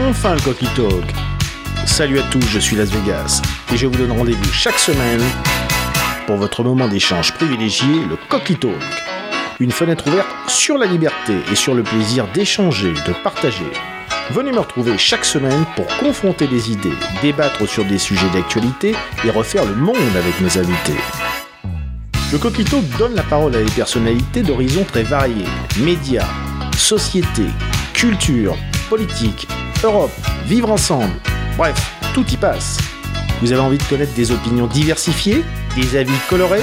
enfin le Coquille Talk. Salut à tous, je suis Las Vegas et je vous donne rendez-vous chaque semaine pour votre moment d'échange privilégié, le Coquille Talk. Une fenêtre ouverte sur la liberté et sur le plaisir d'échanger, de partager. Venez me retrouver chaque semaine pour confronter des idées, débattre sur des sujets d'actualité et refaire le monde avec mes invités. Le Coquito donne la parole à des personnalités d'horizons très variés. Médias, société, culture, politique, Vivre ensemble. Bref, tout y passe. Vous avez envie de connaître des opinions diversifiées, des avis colorés?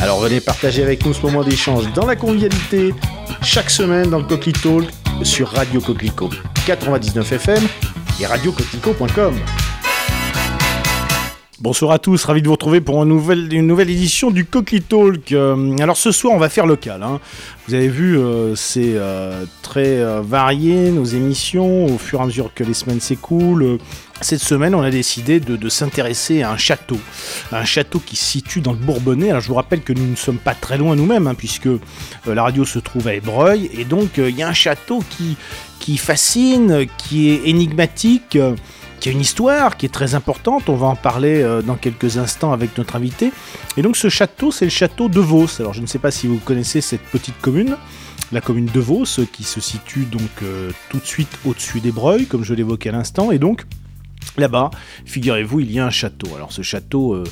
Alors venez partager avec nous ce moment d'échange dans la convivialité, chaque semaine dans le Coquito sur Radio Coquelicot 99 FM et radiocoquelicot.com. Bonsoir à tous, ravi de vous retrouver pour une nouvelle, édition du Coquille Talk. Euh, alors ce soir, on va faire local. Hein. Vous avez vu, euh, c'est euh, très varié nos émissions au fur et à mesure que les semaines s'écoulent. Cette semaine, on a décidé de, s'intéresser à un château. Un château qui se situe dans le Bourbonnais. Je vous rappelle que nous ne sommes pas très loin nous-mêmes, hein, puisque la radio se trouve à Ébreuil. Et donc il y a un château qui fascine, qui est énigmatique qui a une histoire qui est très importante. On va en parler euh, dans quelques instants avec notre invité. Et donc ce château, c'est le château de Vos. Alors je ne sais pas si vous connaissez cette petite commune, la commune de Vos, qui se situe donc euh, tout de suite au-dessus des Breuils, comme je l'évoquais à l'instant. Et donc Là-bas, figurez-vous, il y a un château. Alors ce château euh,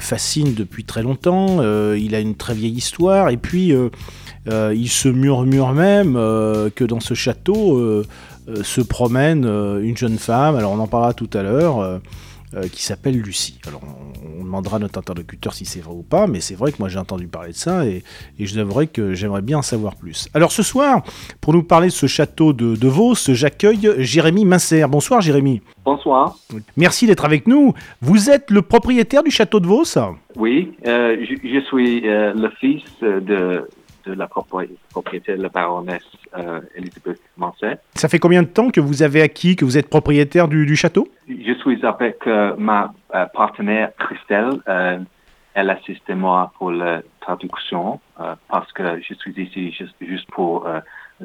fascine depuis très longtemps, il a une très vieille histoire, et puis il se murmure même que dans ce château, se promène euh, une jeune femme, alors on en parlera tout à l'heure, euh, qui s'appelle Lucie. Alors on, demandera à notre interlocuteur si c'est vrai ou pas, mais c'est vrai que moi j'ai entendu parler de ça et, je devrais que j'aimerais bien en savoir plus. Alors ce soir, pour nous parler de ce château de, de Vos, j'accueille Jérémy Mincer. Bonsoir Jérémy. Bonsoir. Merci d'être avec nous. Vous êtes le propriétaire du château de Vos Oui, je, suis le fils de de la propriété de la baronesse euh, Elisabeth Manset. Ça fait combien de temps que vous avez acquis, que vous êtes propriétaire du, château? Je suis avec euh, ma euh, partenaire Christelle. elle assiste moi pour la traduction parce que je suis ici juste, juste pour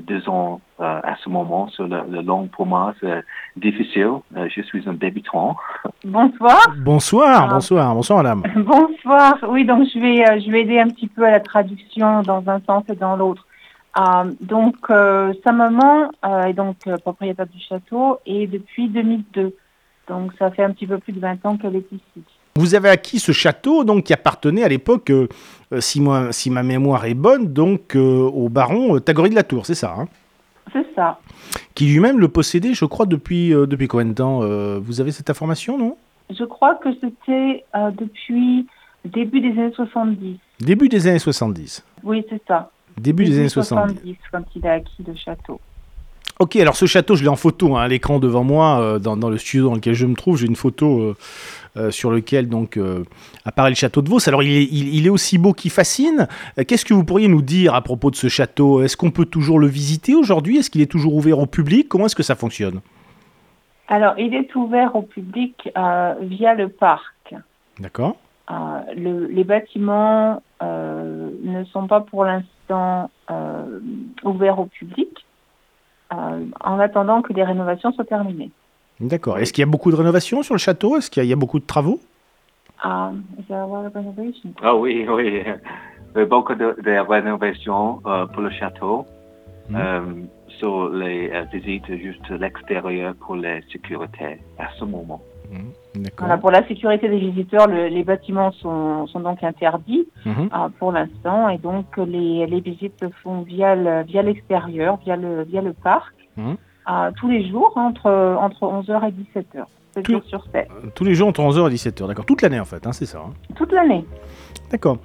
deux ans euh, à ce moment. Sur le, long pour moi, c'est difficile. Euh, je suis un débutant. Bonsoir. Bonsoir, ah. bonsoir, bonsoir madame. Bonsoir. Oui, donc je vais, euh, je vais aider un petit peu à la traduction dans un sens et dans l'autre. donc, sa maman est donc propriétaire du château et depuis 2002. Donc, ça fait un petit peu plus de 20 ans qu'elle est ici. Vous avez acquis ce château donc qui appartenait à l'époque, euh, euh, si, si, ma mémoire est bonne, donc euh, au baron Tagory de la Tour, c'est ça hein? C'est ça. Qui lui-même le possédait, je crois, depuis, depuis combien de temps Vous avez cette information, non? Je crois que c'était depuis début des années 70. Début des années 70 Oui, c'est ça. Début, des années 70. 70 quand il a acquis le château. Ok, alors ce château, je l'ai en photo hein, à l'écran devant moi, dans, dans, le studio dans lequel je me trouve. J'ai une photo euh, sur lequel donc euh, apparaît le château de Vos. Alors il est, aussi beau qu'il fascine. Euh, qu'est-ce que vous pourriez nous dire à propos de ce château? Est-ce qu'on peut toujours le visiter aujourd'hui? Est-ce qu'il est toujours ouvert au public? Comment est-ce que ça fonctionne? Alors il est ouvert au public via le parc. D'accord. les bâtiments ne sont pas pour l'instant ouverts au public en attendant que les rénovations soient terminées. D'accord. Est-ce qu'il y a beaucoup de rénovations sur le château? Est-ce qu'il y, a beaucoup de travaux? Ah oui, oui. Il y a beaucoup de, rénovations euh, pour le château. Hmm. Euh, sur les euh, visites juste l'extérieur pour la sécurité à ce moment. Hmm. pour la sécurité des visiteurs, les bâtiments sont, sont, donc interdits hmm. pour l'instant et donc les, les, visites se font via l'extérieur, via, le, via le parc tous les jours entre, entre 11h et 17h. 7 jours sur 7. Tous les jours entre 11h et 17h, d'accord. Toute l'année en fait, hein, c'est ça. Hein. Toute l'année. D'accord.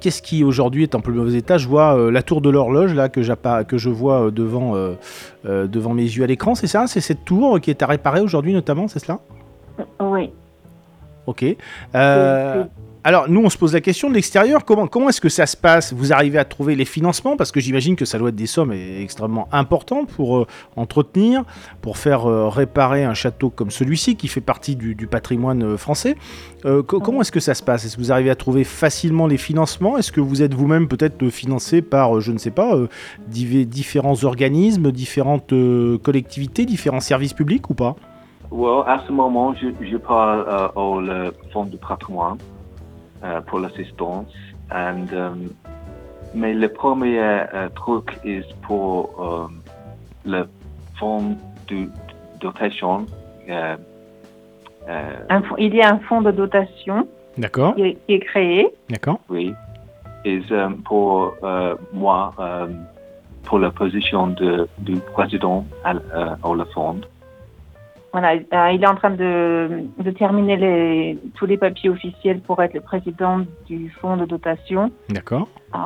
Qu'est-ce qui aujourd'hui est en plus mauvais état? Je vois euh, la tour de l'horloge là que, que je vois euh, devant, euh, devant mes yeux à l'écran, c'est ça? C'est cette tour qui est à réparer aujourd'hui notamment, c'est cela? Oui. Ok. Alors, nous, on se pose la question de l'extérieur. Comment, comment est-ce que ça se passe? Vous arrivez à trouver les financements? Parce que j'imagine que ça doit être des sommes extrêmement importantes pour euh, entretenir, pour faire euh, réparer un château comme celui-ci, qui fait partie du, patrimoine euh, français. comment est-ce que ça se passe? Est-ce que vous arrivez à trouver facilement les financements? Est-ce que vous êtes vous-même peut-être financé par, je ne sais pas, différents organismes, différentes collectivités, différents services publics ou pas? Well, À ce moment, je, je parle au Fonds du patrimoine. Euh, pour l'assistance. And, um, mais le premier euh, truc est pour euh, le fonds de dotation. il y a un fonds de dotation D'accord. Qui, est créé. D'accord. Oui. Et pour moi, pour la position de, du président au le fonds. Voilà, euh, il est en train de, de terminer les, tous les papiers officiels pour être le président du fonds de dotation. D'accord. Euh,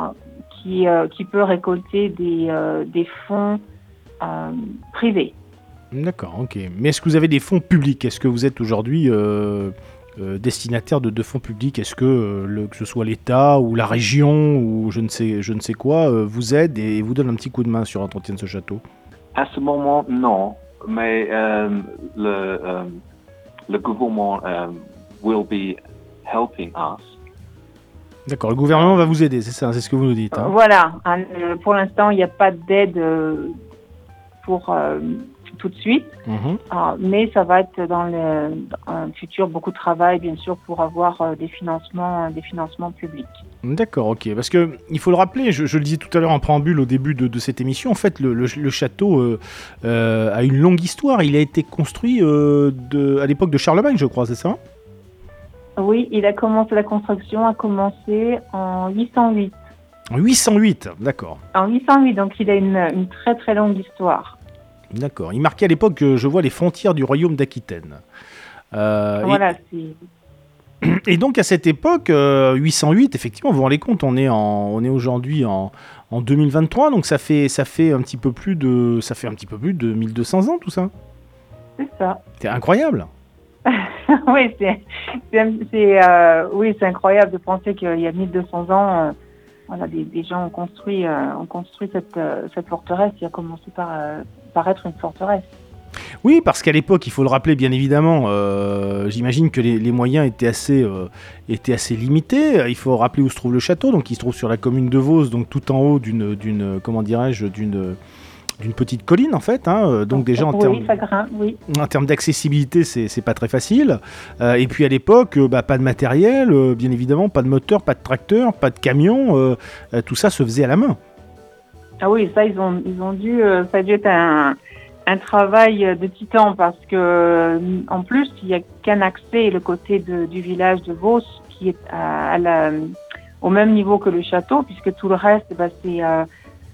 qui, euh, qui peut récolter des, des fonds privés. D'accord, ok. Mais est-ce que vous avez des fonds publics? Est-ce que vous êtes aujourd'hui destinataire de, de, fonds publics? Est-ce que, le, que ce soit l'État ou la région ou je ne sais, je ne sais quoi vous aide et vous donne un petit coup de main sur l'entretien de ce château? À ce moment, non mais euh, le, euh, le gouvernement euh, will be helping us. D'accord, le gouvernement va vous aider, c'est ça, c'est ce que vous nous dites. Hein. Voilà, pour l'instant, il n'y a pas d'aide pour tout de suite, mhm. mais ça va être dans le, futur beaucoup de travail, bien sûr, pour avoir des financements, des financements publics. D'accord, ok. Parce que il faut le rappeler, je, le disais tout à l'heure en préambule au début de, cette émission, en fait, le, château euh, euh, a une longue histoire. Il a été construit euh, de, à l'époque de Charlemagne, je crois, c'est ça? Oui, il a commencé la construction a commencé en 808. En 808, d'accord. En 808, donc il a une, très très longue histoire. D'accord. Il marquait à l'époque, je vois, les frontières du royaume d'Aquitaine. voilà, c'est Et donc à cette époque, 808, euh, effectivement, vous vous rendez compte, on est, en, on est aujourd'hui en, en 2023, donc ça fait, ça fait un petit peu plus de, ça fait un petit peu plus de 1200 ans tout ça. C'est ça. C'est incroyable. oui, c'est, euh, oui, c'est incroyable de penser qu'il y a 1200 ans, euh, voilà, des, des, gens ont construit, ont construit cette, cette forteresse qui a commencé par, par être une forteresse. Oui, parce qu'à l'époque, il faut le rappeler bien évidemment, euh, j'imagine que les, moyens étaient assez, euh, étaient assez limités. Il faut rappeler où se trouve le château, donc il se trouve sur la commune de Vos, donc tout en haut d'une, d'une comment dirais-je, d'une d'une petite colline en fait, hein. donc déjà en termes, oui. en termes d'accessibilité c'est, c'est pas très facile. Euh, et puis à l'époque, bah, pas de matériel, bien évidemment, pas de moteur, pas de tracteur, pas de camion, tout ça se faisait à la main. Ah oui, ça ils ont, ils ont dû, ça a dû être un, un travail de titan parce que en plus il n'y a qu'un accès le côté du village de Vos qui est à, la, au même niveau que le château puisque tout le reste bah, c'est euh,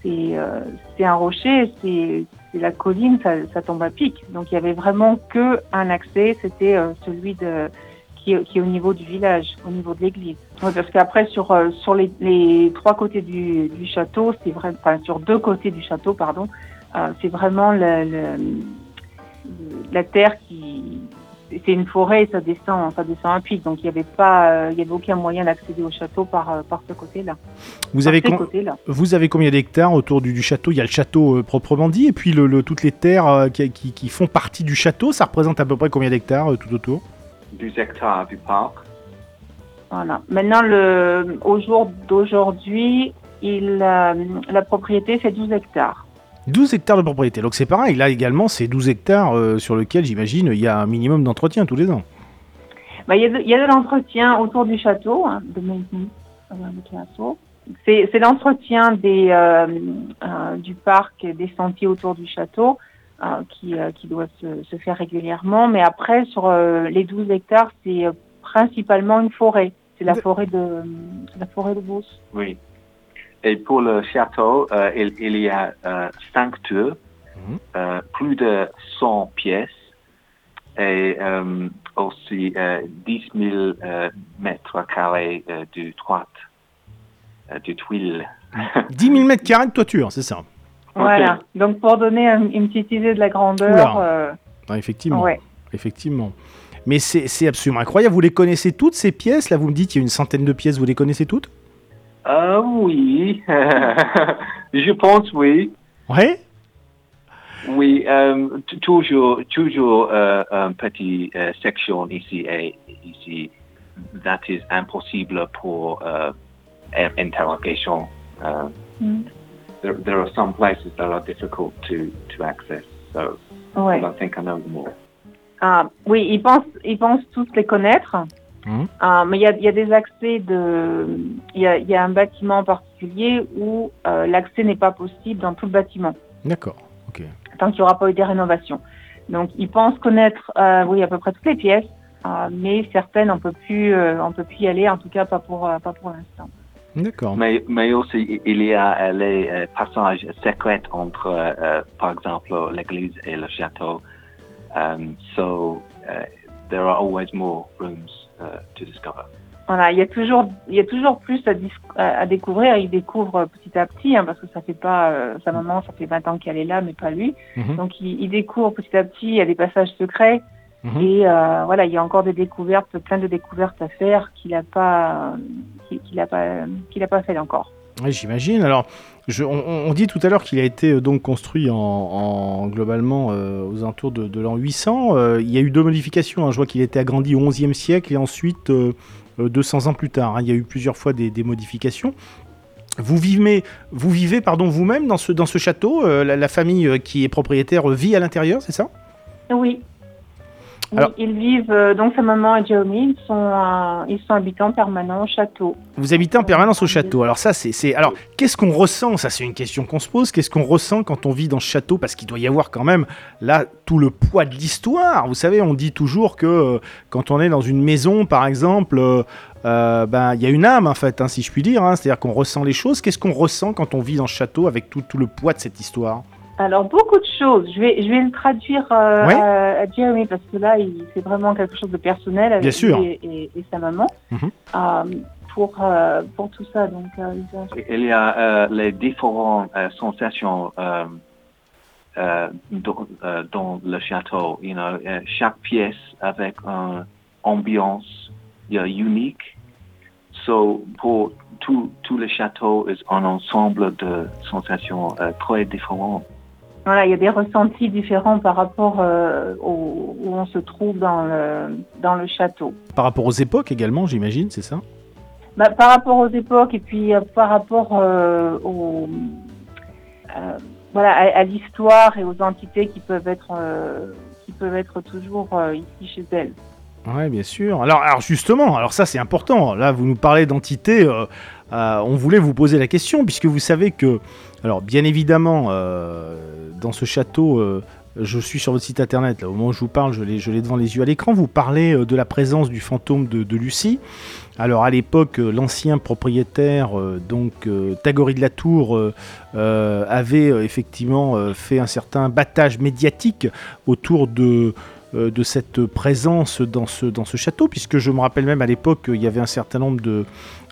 euh, un rocher c'est la colline ça, ça, tombe à pic. Donc il y avait vraiment que un accès c'était euh, celui de qui est, qui est, au niveau du village au niveau de l'église parce qu'après sur sur les, les, trois côtés du, du château c'est vrai enfin sur deux côtés du château pardon euh, c'est vraiment le, la terre qui c'est une forêt et ça descend, ça descend un pic. Donc il n'y avait pas, euh, il y avait aucun moyen d'accéder au château par, euh, par ce côté-là. Vous, avez vous avez combien d'hectares autour du, château? Il y a le château proprement dit et puis le, toutes les terres qui, qui, font partie du château. Ça représente à peu près combien d'hectares tout autour? 12 hectares du parc. Voilà. Maintenant, le, au jour d'aujourd'hui, il, la propriété fait 12 hectares. 12 hectares de propriété. Donc c'est pareil, là également, c'est 12 hectares euh, sur lesquels j'imagine il y a un minimum d'entretien tous les ans. Bah, il, y a de, l'entretien autour du château, hein, de C'est l'entretien des, euh, euh, du parc, des sentiers autour du château qui, qui doit se, se, faire régulièrement. Mais après, sur les 12 hectares, c'est principalement une forêt. C'est la, forêt de, la forêt de Beauce. Oui. Et pour le château, euh, il, y a euh, cinq tours, mhm. euh, plus de 100 pièces et aussi 10 000 mètres carrés de toit, de tuiles. 10 000 mètres carrés de toiture, c'est ça Voilà. Donc pour donner une petite idée de la grandeur. Ah, effectivement. Effectivement. mais c'est absolument incroyable. Vous les connaissez toutes ces pièces? Là, vous me dites qu'il y a une centaine de pièces. Vous les connaissez toutes? Euh, Oui, je pense oui. Ouais. Oui, euh, toujours, toujours euh, un petit euh, section ici et ici. That is impossible pour euh, interrogation. Mm. There, there, are some places that are difficult to, to access, so ouais. I don't think I know them all. Ah, oui, ils pensent, ils pensent tous les connaître. Mmh. Ah, mais il y a, y a, des accès de. Il y a, y a, un bâtiment en particulier où euh, l'accès n'est pas possible dans tout le bâtiment. D'accord, ok. Tant qu'il n'y aura pas eu des rénovations. Donc, ils pensent connaître, euh, oui, à peu près toutes les pièces, euh, mais certaines, on peut plus, on peut plus y aller, en tout cas pas pour, euh, pas pour l'instant. D'accord. Mais, mais aussi, il y a les passages secrets entre, par exemple, l'église et le château. Um, so, there are always more rooms uh, to discover. Voilà, il y a toujours, il y a toujours plus à, à, découvrir. Il découvre petit à petit, hein, parce que ça fait pas, euh, sa maman, ça fait 20 ans qu'elle est là, mais pas lui. Mhm. Donc il, il, découvre petit à petit. Il y a des passages secrets. Mhm. Et euh, voilà, il y a encore des découvertes, plein de découvertes à faire qu'il n'a pas, qu'il a pas, a pas fait encore. Oui, j'imagine. Alors, je, on, dit tout à l'heure qu'il a été euh, donc construit en, en globalement euh, aux alentours de, de l'an 800. Euh, il y a eu deux modifications. Hein. Je vois qu'il a été agrandi au XIe siècle et ensuite 200 ans plus tard. Hein. Il y a eu plusieurs fois des, des modifications. Vous vivez, vous vivez pardon, vous-même dans ce, dans ce château la, la, famille qui est propriétaire vit à l'intérieur, c'est ça? Oui, ils vivent, euh, donc sa maman et Jeremy, ils sont, euh, ils sont habitants permanents au château. Vous habitez en permanence au château. Alors ça, c'est... Alors, qu'est-ce qu'on ressent? Ça, c'est une question qu'on se pose. Qu'est-ce qu'on ressent quand on vit dans ce château? Parce qu'il doit y avoir quand même, là, tout le poids de l'histoire. Vous savez, on dit toujours que euh, quand on est dans une maison, par exemple... ben, il y a une âme en fait, hein, si je puis dire. Hein. C'est-à-dire qu'on ressent les choses. Qu'est-ce qu'on ressent quand on vit dans ce château avec tout, tout le poids de cette histoire? Alors, beaucoup de Je vais, je vais le traduire euh, à, Jeremy parce que là, c'est vraiment quelque chose de personnel avec lui et, et, sa maman. Mhm. euh, pour, euh, pour tout ça. Donc, euh, Il y a euh, les différentes sensations dans, dans, le château. You know, chaque pièce avec une ambiance unique. So, pour tout, tout le château est un ensemble de sensations très différentes. Voilà, il y a des ressentis différents par rapport euh, au, où on se trouve dans le, dans le château. Par rapport aux époques également, j'imagine, c'est ça? Bah, Par rapport aux époques et puis euh, par rapport euh, au, euh, voilà, à, à l'histoire et aux entités qui peuvent être, qui peuvent être toujours ici chez elles. Oui, bien sûr. Alors, alors justement, alors ça c'est important. Là, vous nous parlez d'entités. on voulait vous poser la question puisque vous savez que, alors bien évidemment, dans ce château, euh, je suis sur votre site internet, au moment où je vous parle, je l'ai devant les yeux à l'écran, vous parlez euh, de la présence du fantôme de, Lucie. Alors à l'époque, euh, l'ancien propriétaire, donc Tagori de la Tour, avait effectivement fait un certain battage médiatique autour de, cette présence dans ce, dans ce château, puisque je me rappelle même à l'époque qu'il y avait un certain nombre de,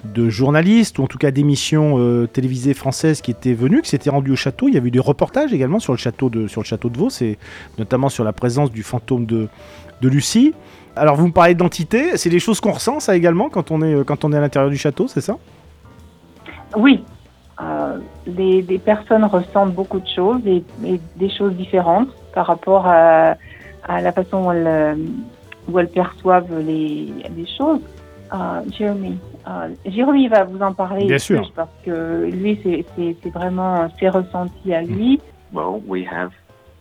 de journalistes, ou en tout cas d'émissions euh, télévisées françaises qui étaient venues, qui s'étaient rendues au château. Il y avait eu des reportages également sur le château de, sur le château de Vaux, et notamment sur la présence du fantôme de, de Lucie. Alors vous me parlez d'entité, c'est des choses qu'on ressent ça également quand on est, euh, quand on est à l'intérieur du château, c'est ça? Oui. Euh, les, personnes ressentent beaucoup de choses et, des choses différentes par rapport à, la façon où elles, perçoivent les choses. Uh, Jeremy. Uh, Jérémy va vous en parler Bien sûr. parce que lui, c'est vraiment ses ressentis à lui. Well, we have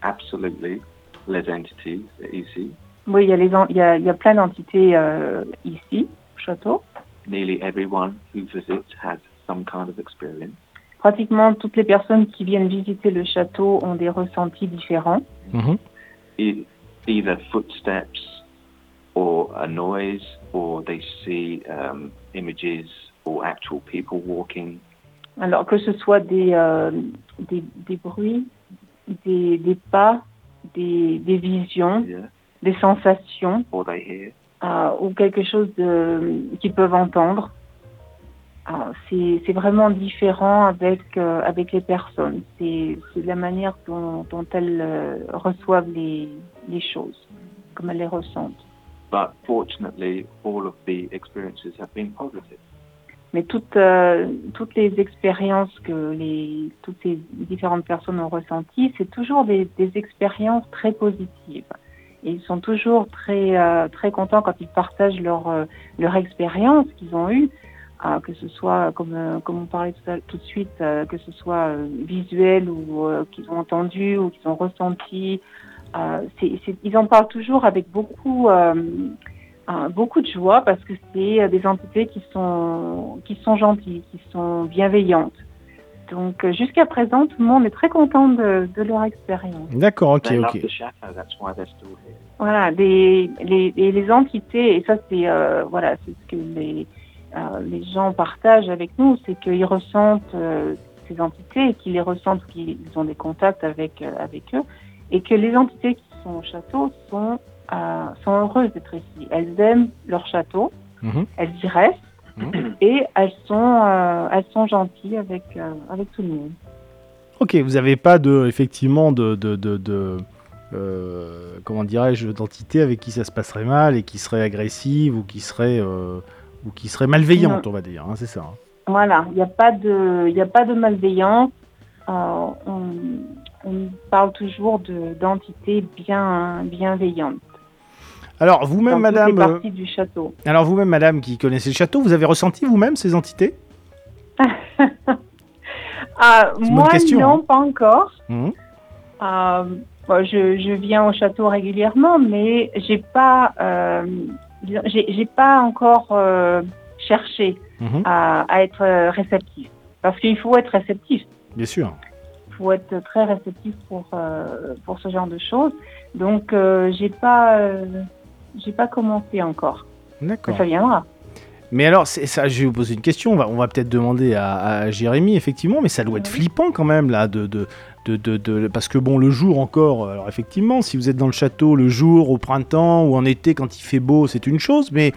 absolutely les entités ici. Oui, il y a, les, il y a, il y a plein d'entités euh, ici, au château. Nearly everyone who visits has some kind of experience. Pratiquement toutes les personnes qui viennent visiter le château ont des ressentis différents. Mm -hmm. Either footsteps or a noise, or they see um, images or actual people walking? Alors que ce soit des, euh, des, des, bruits, des, des pas, des, des visions, yeah. des sensations, or they hear? Euh, ou quelque chose qu'ils peuvent entendre. Euh, c'est vraiment différent avec, euh, avec les personnes. C'est la manière dont, dont elles reçoivent les, les choses, comme elles les ressentent. Mais toutes, euh, toutes les expériences que les, toutes ces différentes personnes ont ressenties, c'est toujours des, expériences très positives. Et ils sont toujours très, euh, très contents quand ils partagent leur, euh, leur expérience qu'ils ont eue, euh, que ce soit, comme, comme on parlait tout, tout de suite, que ce soit visuel ou qu'ils ont entendu ou qu'ils ont ressenti. C est, ils en parlent toujours avec beaucoup beaucoup de joie parce que c'est euh, des entités qui sont, qui sont gentilles, qui sont bienveillantes. Donc euh, jusqu'à présent, tout le monde est très content de, de leur expérience. D'accord, ok, ok. Voilà, les, les, les, entités, et ça c'est euh, voilà, c'est ce que les, euh, les gens partagent avec nous, c'est qu'ils ressentent euh, ces entités et qu'ils les ressentent, qu'ils ont des contacts avec, avec eux, et que les entités qui sont au château sont euh, sont heureuses d'être ici. Elles aiment leur château, mmh. elles y restent mmh. et elles sont, euh, elles sont gentilles avec, euh, avec tout le monde. Ok, vous n'avez pas de, effectivement de, de, de, de comment dirais-je, d'entité avec qui ça se passerait mal et qui serait agressive ou qui serait, ou qui serait malveillante, non. on va dire, hein, c'est ça. Hein. Voilà, il n'y a pas de, il a pas de malveillance. on, on parle toujours d'entités bien bienveillantes. Alors vous-même, Madame. Euh, du château. Alors vous-même, Madame, qui connaissez le château, vous avez ressenti vous-même ces entités? Ah, Moi, question, non, hein. pas encore. Mmh. Euh, bon, je, je, viens au château régulièrement, mais j'ai pas, euh, j'ai pas encore cherché mmh. à, à, être réceptif, parce qu'il faut être réceptif. Bien sûr. Faut être très réceptif pour euh, pour ce genre de choses. Donc, euh, j'ai pas j'ai pas commencé encore. D'accord. Ça viendra. Mais alors, ça, je vais vous poser une question. On va, on va peut-être demander à, à, Jérémy, effectivement, mais ça doit être flippant quand même, là, de, de, de, de, de parce que bon, le jour encore, alors effectivement, si vous êtes dans le château le jour, au printemps ou en été, quand il fait beau, c'est une chose, mais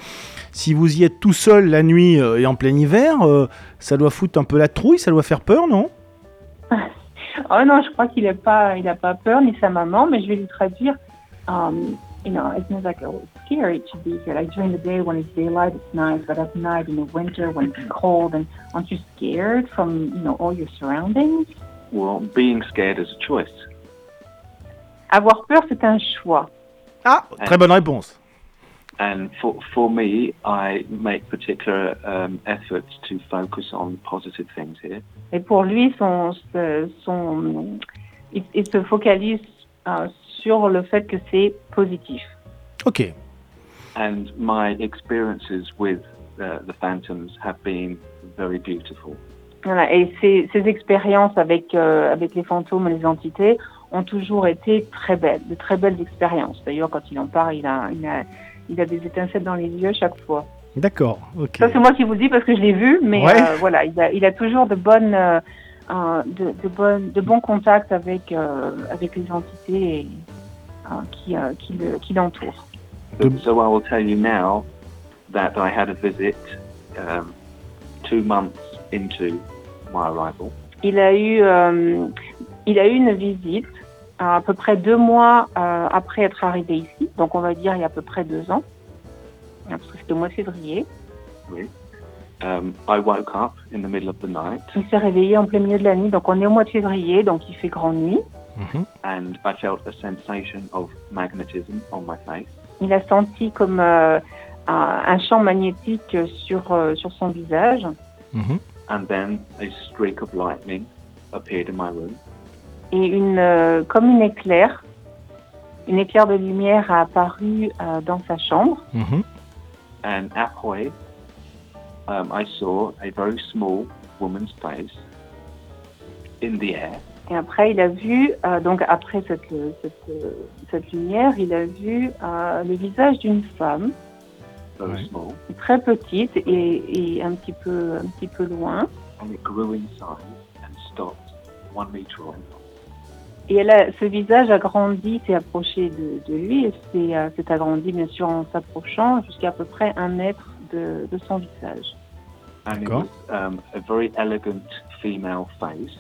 si vous y êtes tout seul la nuit euh, et en plein hiver, euh, ça doit foutre un peu la trouille, ça doit faire peur, non? Oh non, je crois qu'il n'a pas, il a pas peur, ni sa maman, mais je vais lui traduire. Um, you know, it's not like oh, it's scary to be here. Like during the day when it's daylight, it's nice, but at night in the winter when it's cold, and aren't you scared from you know all your surroundings? Well, being scared is a choice. Avoir peur, c'est un choix. Ah, très bonne réponse. And for for me, I make particular um, efforts to focus on positive things here. Et pour lui, son son il, il se focalise uh, sur le fait que c'est positif. Ok. And my experiences with uh, the phantoms have been very beautiful. Voilà, et ces, ces expériences avec, euh, avec les fantômes et les entités ont toujours été très belles, de très belles expériences. D'ailleurs, quand il en parle, il a, il, a, il a des étincelles dans les yeux à chaque fois. D'accord, ok. Ça, c'est moi qui vous dis parce que je l'ai vu, mais ouais. euh, voilà, il a, il a toujours de bonnes, euh, de, de, bonnes, de bons contacts avec, euh, avec les entités et, qui, euh, qui, le, qui l'entoure. So I will tell you now that I had a visit um, two months into my arrival. Il a eu, euh, il a eu une visite à peu près deux mois euh, après être arrivé ici, donc on va dire il y a à peu près deux ans, parce que c'était au mois de février. Oui. Um, I woke up in the middle of the night. Il s'est réveillé en plein milieu de la nuit, donc on est au mois de février, donc il fait grande nuit. Mm-hmm. And I felt a sensation of magnetism on my face. Il a senti comme euh, un, un, champ magnétique sur euh, sur son visage. Mm-hmm. And then a streak of lightning appeared in my room. Et une euh, comme une éclair, une éclair de lumière a apparu euh, dans sa chambre. Mm-hmm. And halfway, um, I saw a very small woman's face in the air. Et après, il a vu, euh, donc après cette, cette, cette, lumière, il a vu euh, le visage d'une femme, ouais. très petite et, et, un petit peu, un petit peu loin. Et elle a, ce visage a grandi, s'est approché de, de, lui et s'est euh, agrandi bien sûr en s'approchant jusqu'à à peu près un mètre de, de son visage. Was um, a very elegant female face.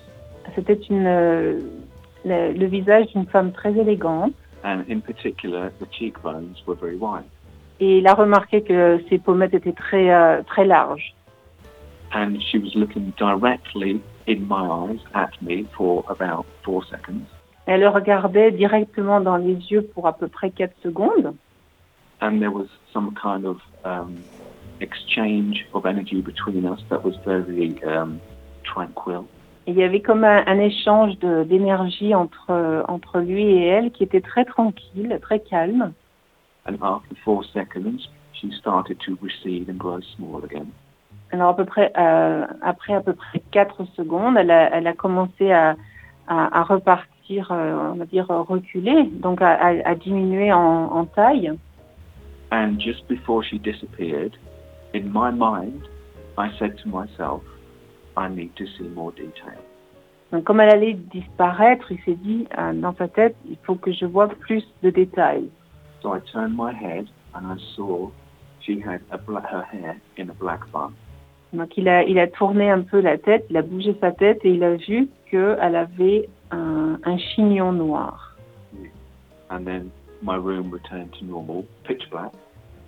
C'était une euh, le, le, visage d'une femme très élégante. And in particular, the cheekbones were very wide. et il a remarqué que ses pommettes étaient très, euh, très larges. And she was looking directly in my eyes at me for about four seconds. Elle le regardait directement dans les yeux pour à peu près 4 secondes. And there was some kind of um, exchange of energy between us that was very um, tranquil. Et il y avait comme un, un échange d'énergie entre, entre lui et elle qui était très tranquille, très calme. And after four seconds, she started to recede and grow small again. Alors à peu près, euh, après à peu près 4 secondes, elle a, elle a commencé à, à, à repartir, euh, on va dire reculer, donc à, à- à diminuer en, en taille. And just before she disappeared, in my mind, I said to myself, I need to see more detail. Donc comme elle allait disparaître, il s'est dit euh, dans sa tête, il faut que je vois plus de détails. So I turned my head and I saw she had a her hair in a black bun. Donc il a, il a tourné un peu la tête, il a bougé sa tête et il a vu qu'elle avait un, un chignon noir. And then my room returned to normal, pitch black.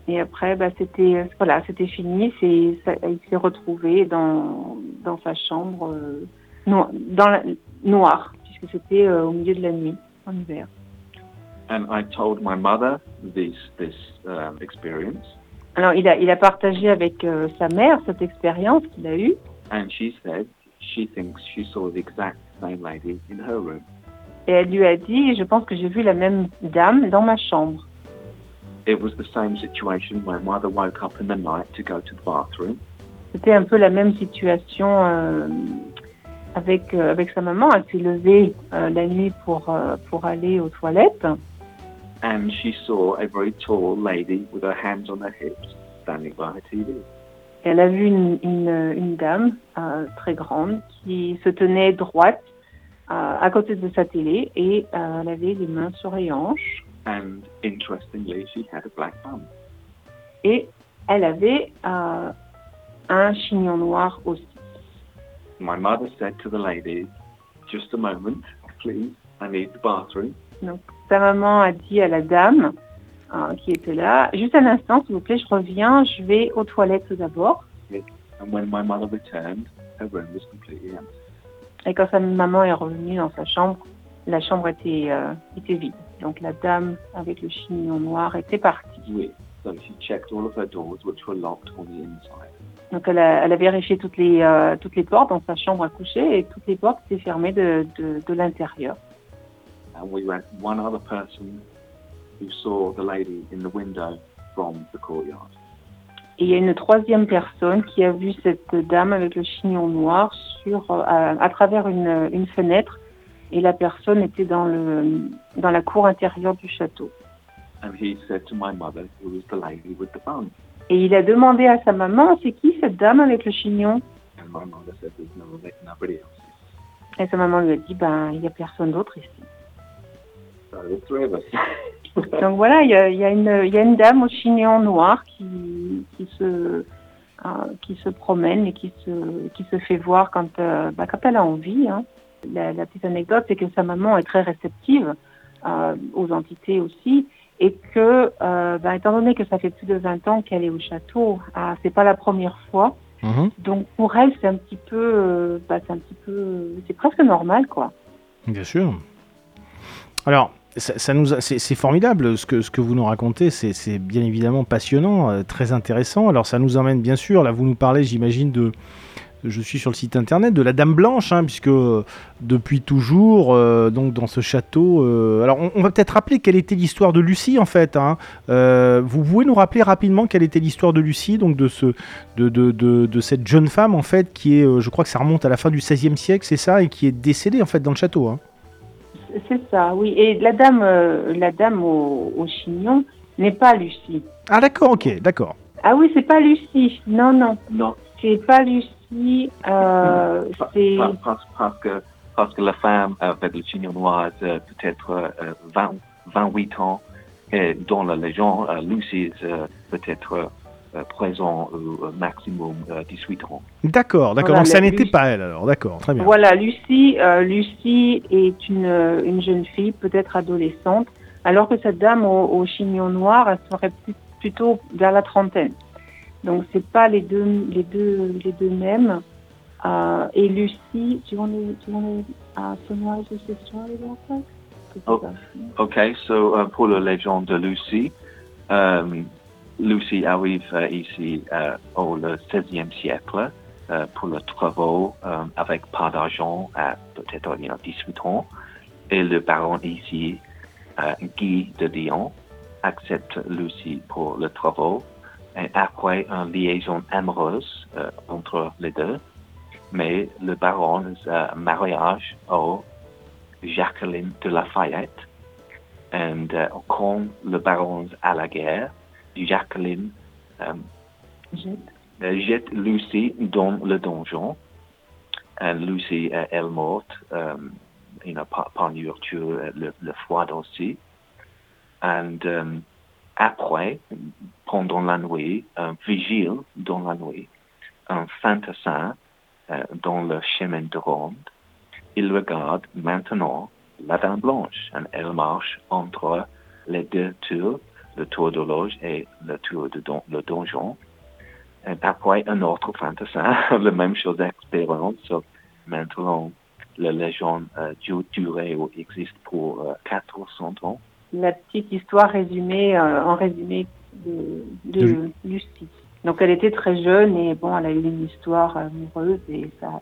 Et après, bah, c'était voilà, c'était fini. C'est, ça- il s'est retrouvé dans, dans sa chambre euh, no- dans la, noire, puisque c'était euh, au milieu de la nuit, en hiver. And I told my mother this, this um, experience. Alors il a, il a partagé avec euh, sa mère cette expérience qu'il a eue. And she said she thinks she saw the exact same lady in her room. Et elle lui a dit, je pense que j'ai vu la même dame dans ma chambre. It was the same situation. My mother woke up in the night to go to the bathroom. C'était un peu la même situation euh, avec, euh, avec sa maman. Elle s'est levée euh, la nuit pour, euh, pour aller aux toilettes. And she saw a very tall lady with her hands on her hips standing by her TV. Elle a vu une, une, une dame euh, très grande qui se tenait droite à côté de sa télé et euh, elle avait les mains sur les hanches And interestingly, she had a black bum. et elle avait euh, un chignon noir aussi. My mother said to the lady, just a moment, please, I need the bathroom. Donc sa maman a dit à la dame euh, qui était là, juste un instant s'il vous plaît, je reviens, je vais aux toilettes tout d'abord. And when my mother returned, her room was completely empty. Et quand sa maman est revenue dans sa chambre, la chambre était, euh, était vide. Donc la dame avec le chignon noir était partie. Donc elle a, elle a vérifié toutes les, euh, toutes les portes dans sa chambre à coucher et toutes les portes étaient fermées de, de, de l'intérieur. And we had one other person who saw the lady in the window from the courtyard. Et il y a une troisième personne qui a vu cette dame avec le chignon noir sur, euh, à, à travers une, une fenêtre et la personne était dans, le, dans la cour intérieure du château. Et il a demandé à sa maman, c'est qui cette dame avec le chignon? Et sa maman lui a dit, ben il n'y a personne d'autre ici. Donc voilà, il y a, il y a une, il y a une dame au chignon noir qui, qui, se, euh, qui se promène et qui se, qui se fait voir quand, euh, bah, quand elle a envie. hein. La, la petite anecdote, c'est que sa maman est très réceptive euh, aux entités aussi et que, euh, bah, étant donné que ça fait plus de 20 ans qu'elle est au château, ah, c'est pas la première fois. Mhm. Donc pour elle, c'est un petit peu, bah, c'est un petit peu, c'est presque normal quoi. Bien sûr. Alors, ça, nous c'est formidable ce que, vous nous racontez, c'est bien évidemment passionnant, euh, très intéressant. Alors ça nous emmène bien sûr, là vous nous parlez j'imagine de, je suis sur le site internet, de la Dame Blanche, hein, puisque euh, depuis toujours, euh, donc dans ce château, alors on, va peut-être rappeler quelle était l'histoire de Lucie en fait. hein. Vous pouvez nous rappeler rapidement quelle était l'histoire de Lucie, donc de, ce, de, cette jeune femme en fait, qui est, je crois que ça remonte à la fin du XVIe siècle, c'est ça, et qui est décédée en fait dans le château. hein. C'est ça, oui. Et la dame, euh, la dame au, au chignon n'est pas Lucie. Ah d'accord, ok, d'accord. Ah oui, c'est pas Lucie. Non, non, Non, c'est pas Lucie. Euh, c'est pa- parce, parce, que, parce que la femme avec le chignon noir a euh, peut-être euh, 20, 28 ans et dans la légende, euh, peut-être présent au euh, maximum euh, 18 ans. D'accord, d'accord. Voilà, Donc ça n'était Lucie. pas elle alors, d'accord, très bien. voilà Lucie. euh, Lucie est une, une jeune fille, peut-être adolescente, alors que cette dame au, au chignon noir, elle serait plutôt vers la trentaine. Donc c'est pas les deux, les deux, les deux mêmes. Uh, et Lucie, do you want to, do you want to uh, summarize the story real quick? Oh, ok, so uh, pour la légende de Lucie, um, Lucie arrive uh, ici uh, au XVIe siècle uh, pour le travaux avec pas d'argent à peut-être 18 ans. Et le baron ici, Guy de Lyon, accepte Lucie pour le travaux. Et après une liaison amoureuse entre les deux, mais le baron a mariage au Jacqueline de Lafayette. Et uh, quand le baron à la guerre, Jacqueline um, jette. Lucie dans le donjon. Et Lucie est morte um, you know, par, par le, le froid aussi. Et um, après, pendant la nuit, un vigile dans la nuit, un fantassin euh, dans le chemin de ronde, il regarde maintenant la Dame Blanche. Et elle marche entre les deux tours, le tour de loge et le tour de le donjon. Et après, un autre fantassin, la même chose d'expérience. maintenant, la légende euh, durait ou existe pour euh, 400 ans. La petite histoire résumée, euh, en résumé de, de, Lucie. Donc elle était très jeune et bon, elle a eu une histoire amoureuse et ça,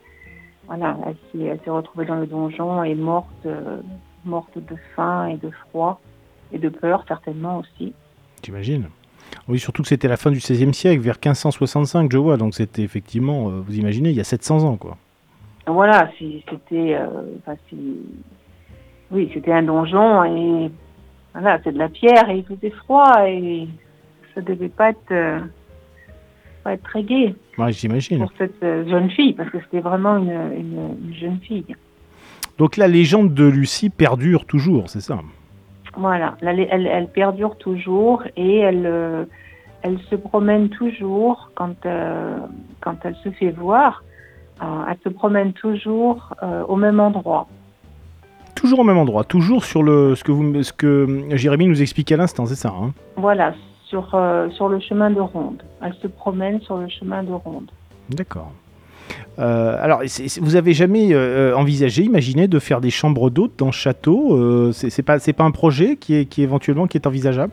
voilà, elle s'est retrouvée dans le donjon et morte, euh, morte de faim et de froid et de peur certainement aussi. J'imagine. Oui, surtout que c'était la fin du XVIe siècle, vers 1565, je vois. Donc c'était effectivement, euh, vous imaginez, il y a 700 ans, quoi. Voilà, c'était, euh, oui, c'était un donjon et voilà, c'est de la pierre et il faisait froid et ça devait pas être pas être très gai. Ouais, j'imagine. Pour cette euh, jeune fille, parce que c'était vraiment une, une, jeune fille. Donc la légende de Lucie perdure toujours, c'est ça? Voilà, elle, elle, elle, perdure toujours et elle, euh, elle se promène toujours quand, euh, quand elle se fait voir. elle se promène toujours au même endroit. Toujours au même endroit, toujours sur le, ce que, vous, ce que Jérémy nous explique à l'instant, c'est ça hein Voilà, sur, euh, sur le chemin de ronde. Elle se promène sur le chemin de ronde. D'accord. Euh, alors, vous avez jamais euh, envisagé, imaginé de faire des chambres d'hôtes dans le château C'est pas, c'est pas un projet qui est, qui éventuellement qui est envisageable?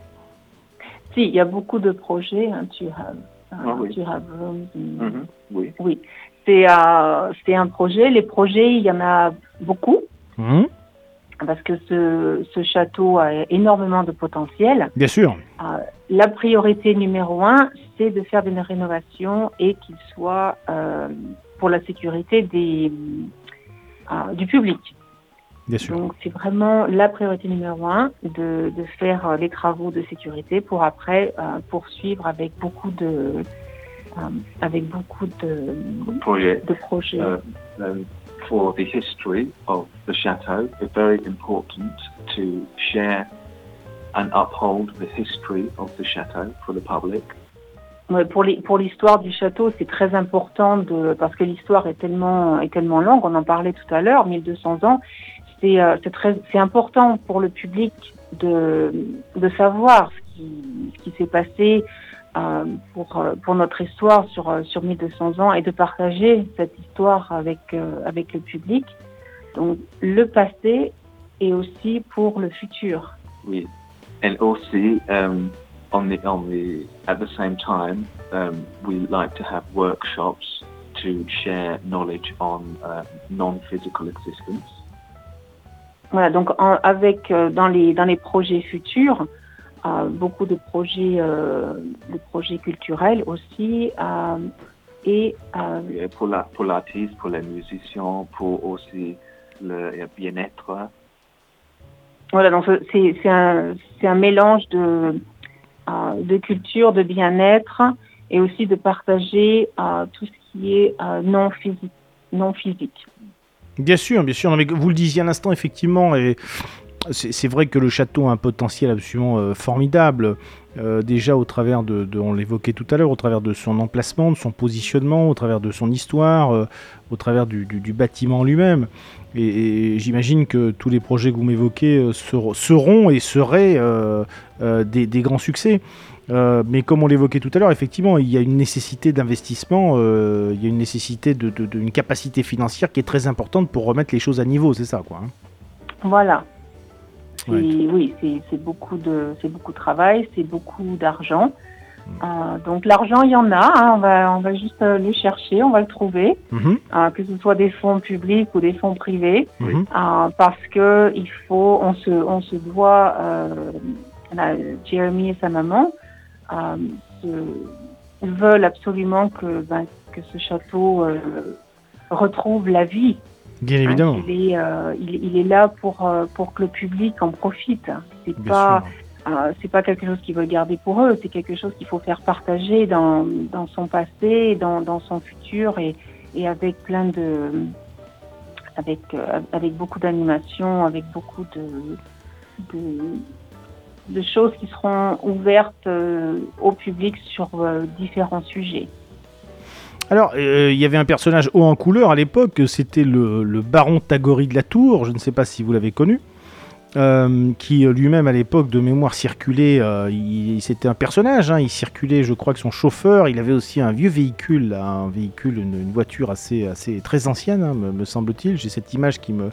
Si, il y a beaucoup de projets. Hein, tu as, ah, oui. Mm-hmm. oui. oui. C'est, c'est un projet. Les projets, il y en a beaucoup. Mmh parce que ce, ce, château a énormément de potentiel. Bien sûr. Euh, la priorité numéro un, c'est de faire des rénovations et qu'il soit euh, pour la sécurité des, euh, du public. Bien sûr. Donc c'est vraiment la priorité numéro un de, de faire les travaux de sécurité pour après euh, poursuivre avec beaucoup de euh, avec beaucoup de, projets. De projets. for the history of the chateau, it's very important to share and uphold the history of the chateau for the public. Pour l'histoire du château, c'est très important parce que l'histoire est tellement, longue, on en parlait tout à l'heure, 1200 ans, c'est euh, important pour le public de, savoir ce qui, s'est passé euh, pour, euh, pour notre histoire sur, euh, sur 1200 ans et de partager cette histoire avec, le public. Donc le passé et aussi pour le futur. Oui, aussi, um, on the, on the, at the same time, um, we like to have workshops to share knowledge on uh, non-physical existence. Voilà, donc en, avec dans les dans les projets futurs, beaucoup de projets, euh, de projets culturels aussi. Euh, et, pour la pour l'artiste, pour les musiciens, pour aussi le bien-être. Voilà, donc c'est un, un mélange de, euh, de culture, de bien-être et aussi de partager tout ce qui est non physique. Non physique. Bien sûr, bien sûr. mais vous le disiez à l'instant, effectivement, et c'est vrai que le château a un potentiel absolument formidable. déjà au travers de, on l'évoquait tout à l'heure, au travers de son emplacement, de son positionnement, au travers de son histoire, au travers du, bâtiment lui-même. Et, j'imagine que tous les projets que vous m'évoquez seront et seraient des, grands succès. Euh, mais comme on l'évoquait tout à l'heure, effectivement, il y a une nécessité d'investissement, euh, il y a une nécessité d'une capacité financière qui est très importante pour remettre les choses à niveau, c'est ça, quoi. Hein? Voilà. Oui, c'est beaucoup de, c'est beaucoup de travail, c'est beaucoup d'argent. Hmm. Euh, donc l'argent, il y en a. Hein, on va, on va juste le chercher, on va le trouver, mm-hmm. que ce soit des fonds publics ou des fonds privés, mm-hmm. parce que il faut, on se, on se doit. Jeremy et sa maman euh, veulent absolument que, ben, que ce château euh, retrouve la vie. Bien évidemment. il, est, euh, il, est, là pour, pour que le public en profite. C'est pas, c'est pas quelque chose qu'ils veulent garder pour eux, c'est quelque chose qu'il faut faire partager dans, dans son passé, dans, dans son futur et, et avec plein de, avec, avec beaucoup d'animation, avec beaucoup de, de, de choses qui seront ouvertes euh, au public sur euh, différents sujets. Alors, euh, il y avait un personnage haut en couleur à l'époque, c'était le, le, baron Tagori de la Tour, je ne sais pas si vous l'avez connu. Euh, qui euh, lui-même à l'époque de mémoire circulait, euh, il, c'était un personnage, hein, il circulait je crois que son chauffeur, il avait aussi un vieux véhicule, un véhicule, une, voiture assez, assez très ancienne hein, me, semble-t-il, j'ai cette image qui me,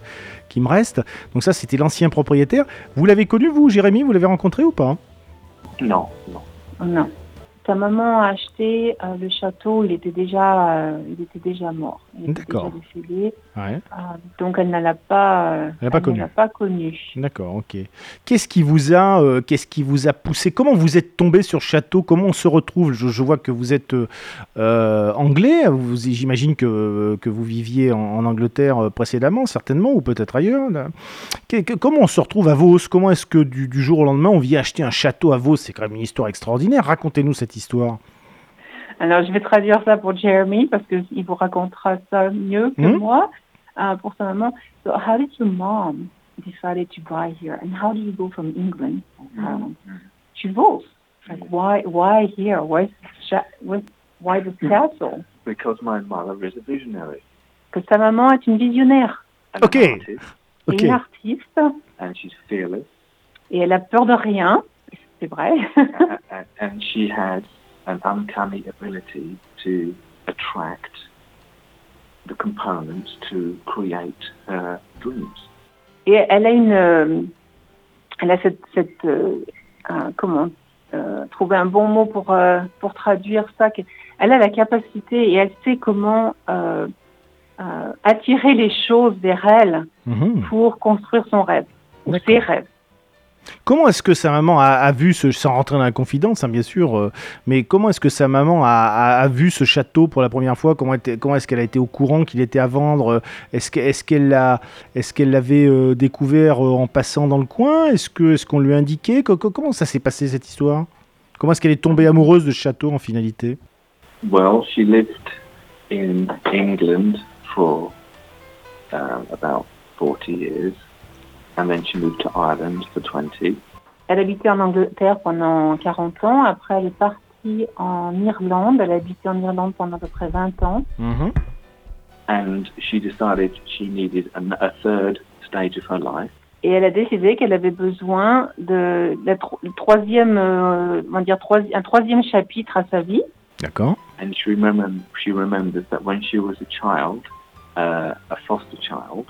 qui me reste, donc ça c'était l'ancien propriétaire. Vous l'avez connu vous Jérémy, vous l'avez rencontré ou pas Non, non. Non. Sa maman a acheté euh, le château, il était déjà, euh, il était déjà mort. D'accord. Euh, donc elle ne l'a pas, elle pas connu. Pas connu. D'accord, ok. Qu'est-ce qui vous a, qu'est-ce qui vous a poussé? Comment vous êtes tombé sur le château? Comment on se retrouve? Je, vois que vous êtes anglais. j'imagine que, que vous viviez en, Angleterre précédemment, certainement, ou peut-être ailleurs. comment on se retrouve à Vos? Comment est-ce que du, du, jour au lendemain on vient acheter un château à Vos? C'est quand même une histoire extraordinaire. Racontez-nous cette histoire Alors, je vais traduire ça pour Jeremy parce qu'il vous racontera ça mieux que hmm? moi. Uh, pour sa maman. So, how did your mom decided to buy here, and how do you go from England um, to Vos? Like, why, why here? Why, why the castle? Because my mother is a visionary. Que sa maman est une visionnaire. Ok. Une artiste. And she's fearless. Et elle a peur de rien c'est vrai. and she has an uncanny ability to attract the components to create her dreams. Et elle a une, euh, elle a cette, cette euh, comment euh, trouver un bon mot pour euh, pour traduire ça. Elle a la capacité et elle sait comment euh, attirer les choses vers elle mm-hmm. pour construire son rêve ou ses rêves. Comment est-ce que sa maman a, vu ce, dans la confidence, hein, bien sûr, euh, mais comment est-ce que sa maman a, vu ce château pour la première fois? Comment, est-ce qu'elle a été au courant qu'il était à vendre? Est-ce qu'elle l'a, est-ce qu'elle l'avait euh, découvert euh, en passant dans le coin? Est-ce que, qu'on lui a indiqué? Comment ça s'est passé cette histoire? Comment est-ce qu'elle est tombée amoureuse de ce château en finalité? Well, she lived in England for um, about 40 years. And then she moved to Ireland for 20. Elle habitait en Angleterre pendant 40 ans. Après, elle est partie en Irlande. Elle a habité en Irlande pendant à peu près 20 ans. Mm -hmm. And she decided she needed a, a, third stage of her life. Et elle a décidé qu'elle avait besoin de la tro troisième, euh, on va dire un troisième chapitre à sa vie. D'accord. And she remembered, she remembered that when she was a child, uh, a foster child,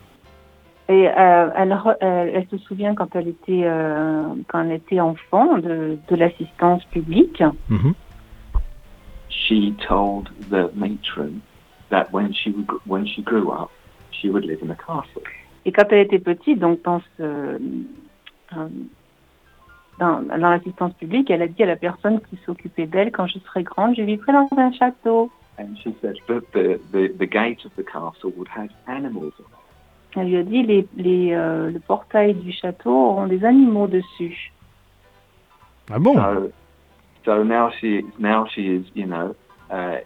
et euh, elle, euh, elle, se souvient quand elle était euh, quand elle était enfant de, de l'assistance publique. Mm -hmm. She told the matron that when she when she grew up, she would live in a castle. Et quand elle était petite, donc dans ce euh, dans, dans l'assistance publique, elle a dit à la personne qui s'occupait d'elle quand je serai grande, je vivrai dans un château. And she said, but the, the, the gate of the castle would have animals on it. Elle lui a dit les, les, euh, le portail du château auront des animaux dessus. Ah bon? So, so now she now she is you know uh,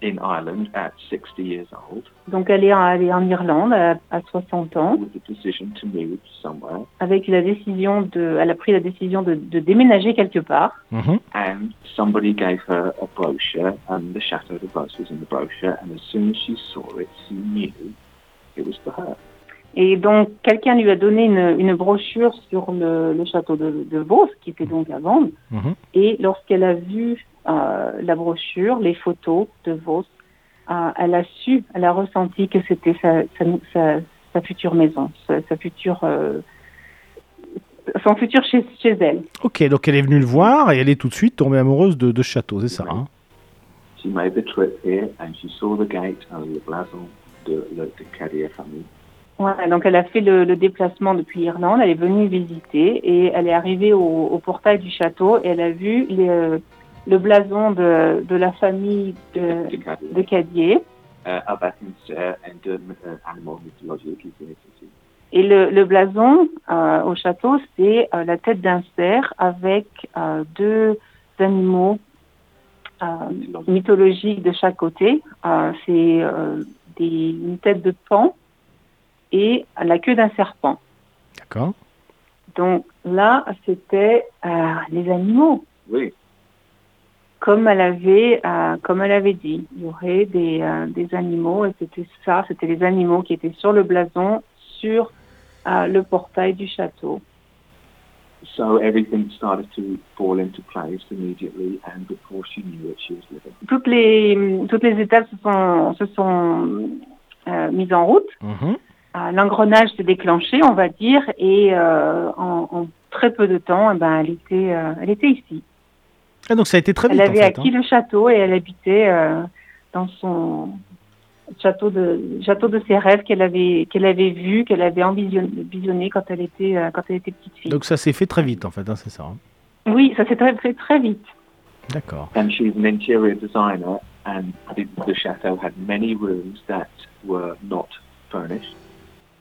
in Ireland at 60 years old. Donc elle est, allée en Irlande à, à 60 ans. With the decision to move somewhere. Avec la décision de, elle a pris la décision de, de déménager quelque part. Mm -hmm. And somebody gave her a brochure, and the Chateau de Beauce was in the brochure. And as soon as she saw it, she knew it was for her. Et donc, quelqu'un lui a donné une, une brochure sur le, le château de, de Beauce, qui était donc à vendre. Mm -hmm. Et lorsqu'elle a vu euh, la brochure, les photos de Vos, euh, elle a su, elle a ressenti que c'était sa, sa, sa, sa, future maison, sa, sa future, euh, son futur chez, chez, elle. Ok, donc elle est venue le voir et elle est tout de suite tombée amoureuse de, de ce château, c'est ça hein? She made the trip here and she saw the gate and the blason de, de, famille. Donc elle a fait le, le, déplacement depuis l'Irlande, elle est venue visiter et elle est arrivée au, au portail du château et elle a vu les, euh, le blason de, de la famille de, de Cadier. Uh, and uh, animal mythologique Et le, le blason euh, au château, c'est euh, la tête d'un cerf avec euh, deux animaux euh, mythologiques de chaque côté. Euh, c'est des, une tête de pan et la queue d'un serpent. D'accord. Donc là, c'était les animaux. Oui comme elle avait, euh, comme elle avait dit, il y aurait des, euh, des animaux et c'était ça, c'était les animaux qui étaient sur le blason, sur euh, le portail du château. So everything started to fall into place immediately and before she knew it, she was living. Toutes les toutes les étapes se sont se sont mises en route. Mm -hmm. L'engrenage s'est déclenché, on va dire, et en, en, très peu de temps, eh ben, elle était elle était ici. Ah, donc ça a été très vite. Elle avait en fait, acquis hein. le château et elle habitait euh, dans son château de château de ses rêves qu'elle avait qu'elle avait vu, qu'elle avait envisionné visionné quand elle était euh, quand elle était petite fille. Donc ça s'est fait très vite en fait, hein, c'est ça. hein. Oui, ça s'est très- fait très vite. D'accord. And she's an interior designer, and the, the chateau had many rooms that were not furnished.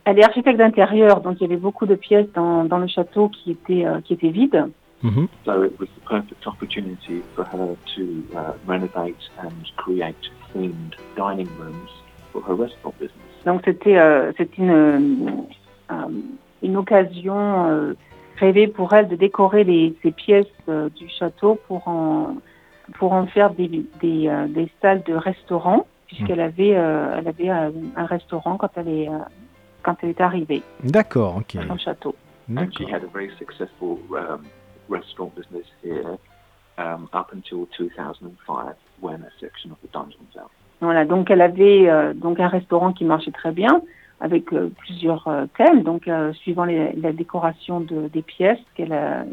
Elle est architecte d'intérieur, donc il y avait beaucoup de pièces dans, dans le château qui étaient euh, qui étaient vides. Mhm. So it was the perfect opportunity for her to uh, renovate and create themed dining rooms for her restaurant business. Donc c'était euh, une euh, une occasion euh, rêvée pour elle de décorer les, ces pièces euh, du château pour en pour en faire des des, euh, des salles de restaurant puisqu'elle avait euh, elle avait un, un restaurant quand elle est euh, quand elle est arrivée D'accord, ok. dans le château. And she D'accord. had a very successful um, restaurant business here um, up until 2005 when a section of the dungeon fell. Voilà, donc elle avait euh, donc un restaurant qui marchait très bien avec euh, plusieurs euh, thèmes, donc suivant la décoration de, des pièces qu'elle a,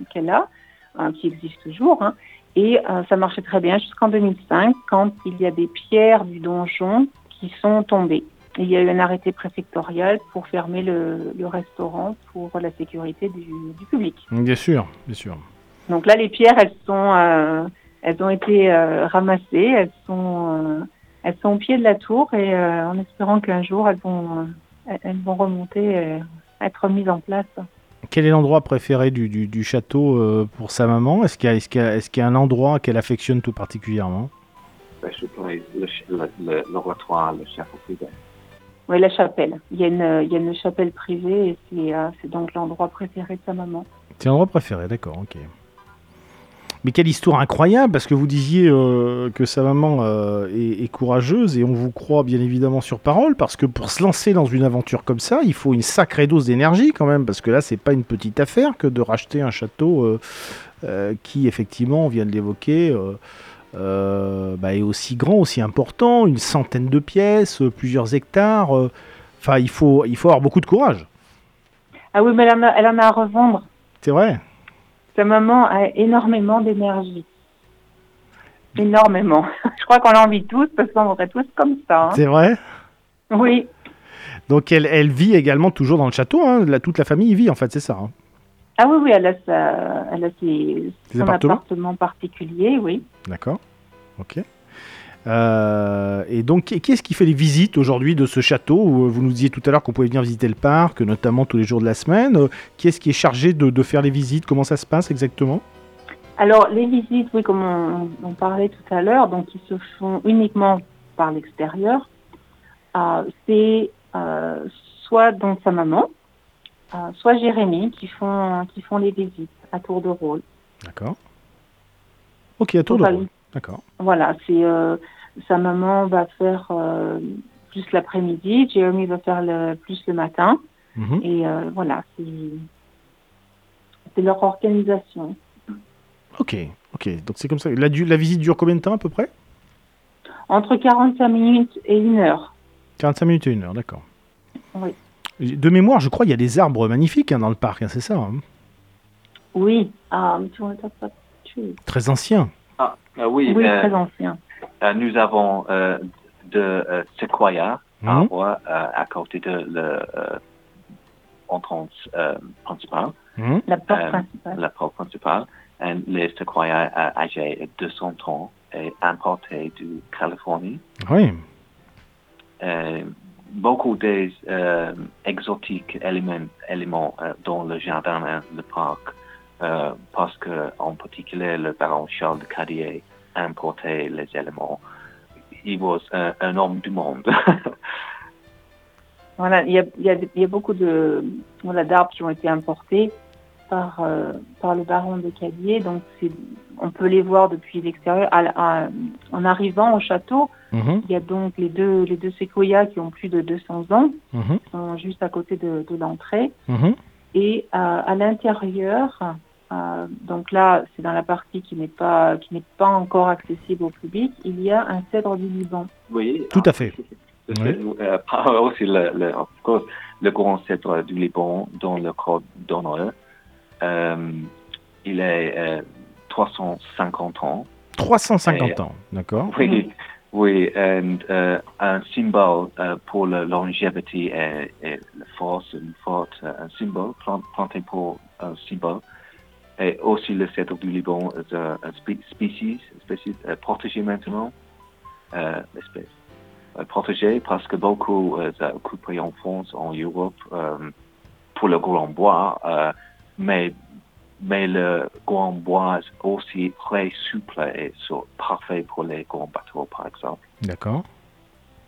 hein, qui existent toujours. hein. et ça marchait très bien jusqu'en 2005 quand il y a des pierres du donjon qui sont tombées. Et il y a eu un arrêté préfectorial pour fermer le, le restaurant pour la sécurité du, du public. Bien sûr, bien sûr. Donc là, les pierres, elles sont, euh, elles ont été euh, ramassées, elles sont, euh, elles sont au pied de la tour et euh, en espérant qu'un jour elles vont, elles- elles vont remonter, et être mises en place. Quel est l'endroit préféré du, du, du château euh, pour sa maman? Est-ce qu'il y, a- y y un endroit qu'elle affectionne tout particulièrement? Special place, le, le, le, le chapel privé. Oui, la chapelle. Il y a une, chapelle privée et c'est, euh, c'est donc l'endroit préféré de sa maman. C'est l'endroit préféré, d'accord, ok. Mais quelle histoire incroyable, parce que vous disiez euh, que sa maman euh, est, courageuse et on vous croit bien évidemment sur parole, parce que pour se lancer dans une aventure comme ça, il faut une sacrée dose d'énergie quand même, parce que là, c'est pas une petite affaire que de racheter un château qui, effectivement, on vient de l'évoquer, bah, est aussi grand, aussi important, une centaine de pièces, euh, plusieurs hectares. euh. Enfin, il faut, il faut avoir beaucoup de courage. Ah oui, mais elle en a, elle en a à revendre. C'est vrai. Sa maman a énormément d'énergie. Énormément. Je crois qu'on l'envie tous parce qu'on aurait tous comme ça. hein. C'est vrai? Oui. Donc elle, elle vit également toujours dans le château, hein, la- toute la famille y vit en fait, c'est ça. hein. Ah oui, oui, elle a, sa, elle a ses, Ses son appartements appartement particulier, oui. D'accord. Ok. Euh, et donc, qui est-ce qui fait les visites aujourd'hui de ce château euh, Vous nous disiez tout à l'heure qu'on pouvait venir visiter le parc, notamment tous les jours de la semaine. Euh, Qui est-ce qui est chargé de, de faire les visites? Comment ça se passe exactement? Alors, les visites, oui, comme on, on parlait tout à l'heure, donc ils se font uniquement par l'extérieur, c'est soit dans sa maman, soit Jérémy qui font, qui font les visites à tour de rôle. D'accord. Ok, à tour de rôle. D'accord. Voilà, c'est sa maman va faire plus l'après-midi, Jérémy va faire le, plus le matin. Mhm. Et voilà, c'est leur organisation. Ok, ok. Donc c'est comme ça. La, la visite dure combien de temps à peu près? Entre 45 minutes et une heure. 45 minutes et une heure, d'accord. Oui. De mémoire, je crois qu'il y a des arbres magnifiques hein, dans le parc, hein, c'est ça hein Oui. Ah, très ancien. Ah, euh, oui, oui euh, très ancien. Euh, nous avons de séquoia mhm. à côté de l'entrance principale. Mhm. La porte principale. La porte principale. Et les séquoias âgés de 200 ans et importés de Californie. Oui. Beaucoup des exotiques éléments, éléments dans le jardin le parc euh, parce que, en particulier, le baron Charles de Cadier importait les éléments. Il was un, homme du monde. il y a, y a, beaucoup de voilà, d'arbres qui ont été importés par, euh, par le baron de Cadier. Donc, on peut les voir depuis l'extérieur. En arrivant au château, mhm. il y a donc les deux, les deux séquoias qui ont plus de 200 ans, mhm. sont juste à côté de, l'entrée. Mhm. Et euh, à l'intérieur, euh, donc là, c'est dans la partie qui n'est pas qui n'est pas encore accessible au public. Il y a un cèdre du Liban. Oui, tout à fait. Euh, aussi le, le, le, grand cèdre du Liban dans le code d'honneur. Euh, il est 350 ans. 350 ans, d'accord. Oui, oui, et un symbole pour la longévité et, la force, une forte, un symbole planté pour un symbole et aussi le cèdre du Liban est un, species, species euh, protégé maintenant, euh, espèce euh, protégé parce que beaucoup euh, coupé en France, en Europe, pour le grand bois, mais mais le grand bois est aussi très souple et parfait pour les grands bateaux, par exemple. D'accord.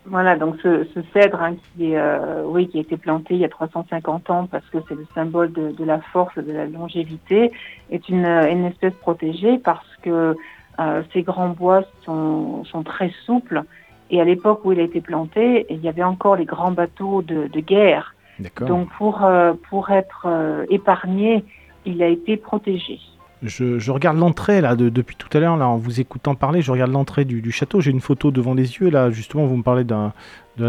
Voilà, donc ce, cèdre hein, qui, euh, oui, qui a été planté il y a 350 ans parce que c'est le symbole de, la force, de la longévité, est une, une espèce protégée parce que euh, ces grands bois sont, sont très souples. Et à l'époque où il a été planté, il y avait encore les grands bateaux de, de guerre. Donc pour, euh, pour être épargné, il a été protégé. Je, regarde l'entrée là depuis tout à l'heure là en vous écoutant parler, je regarde l'entrée du, château. J'ai une photo devant les yeux là. Justement, vous me parlez d'un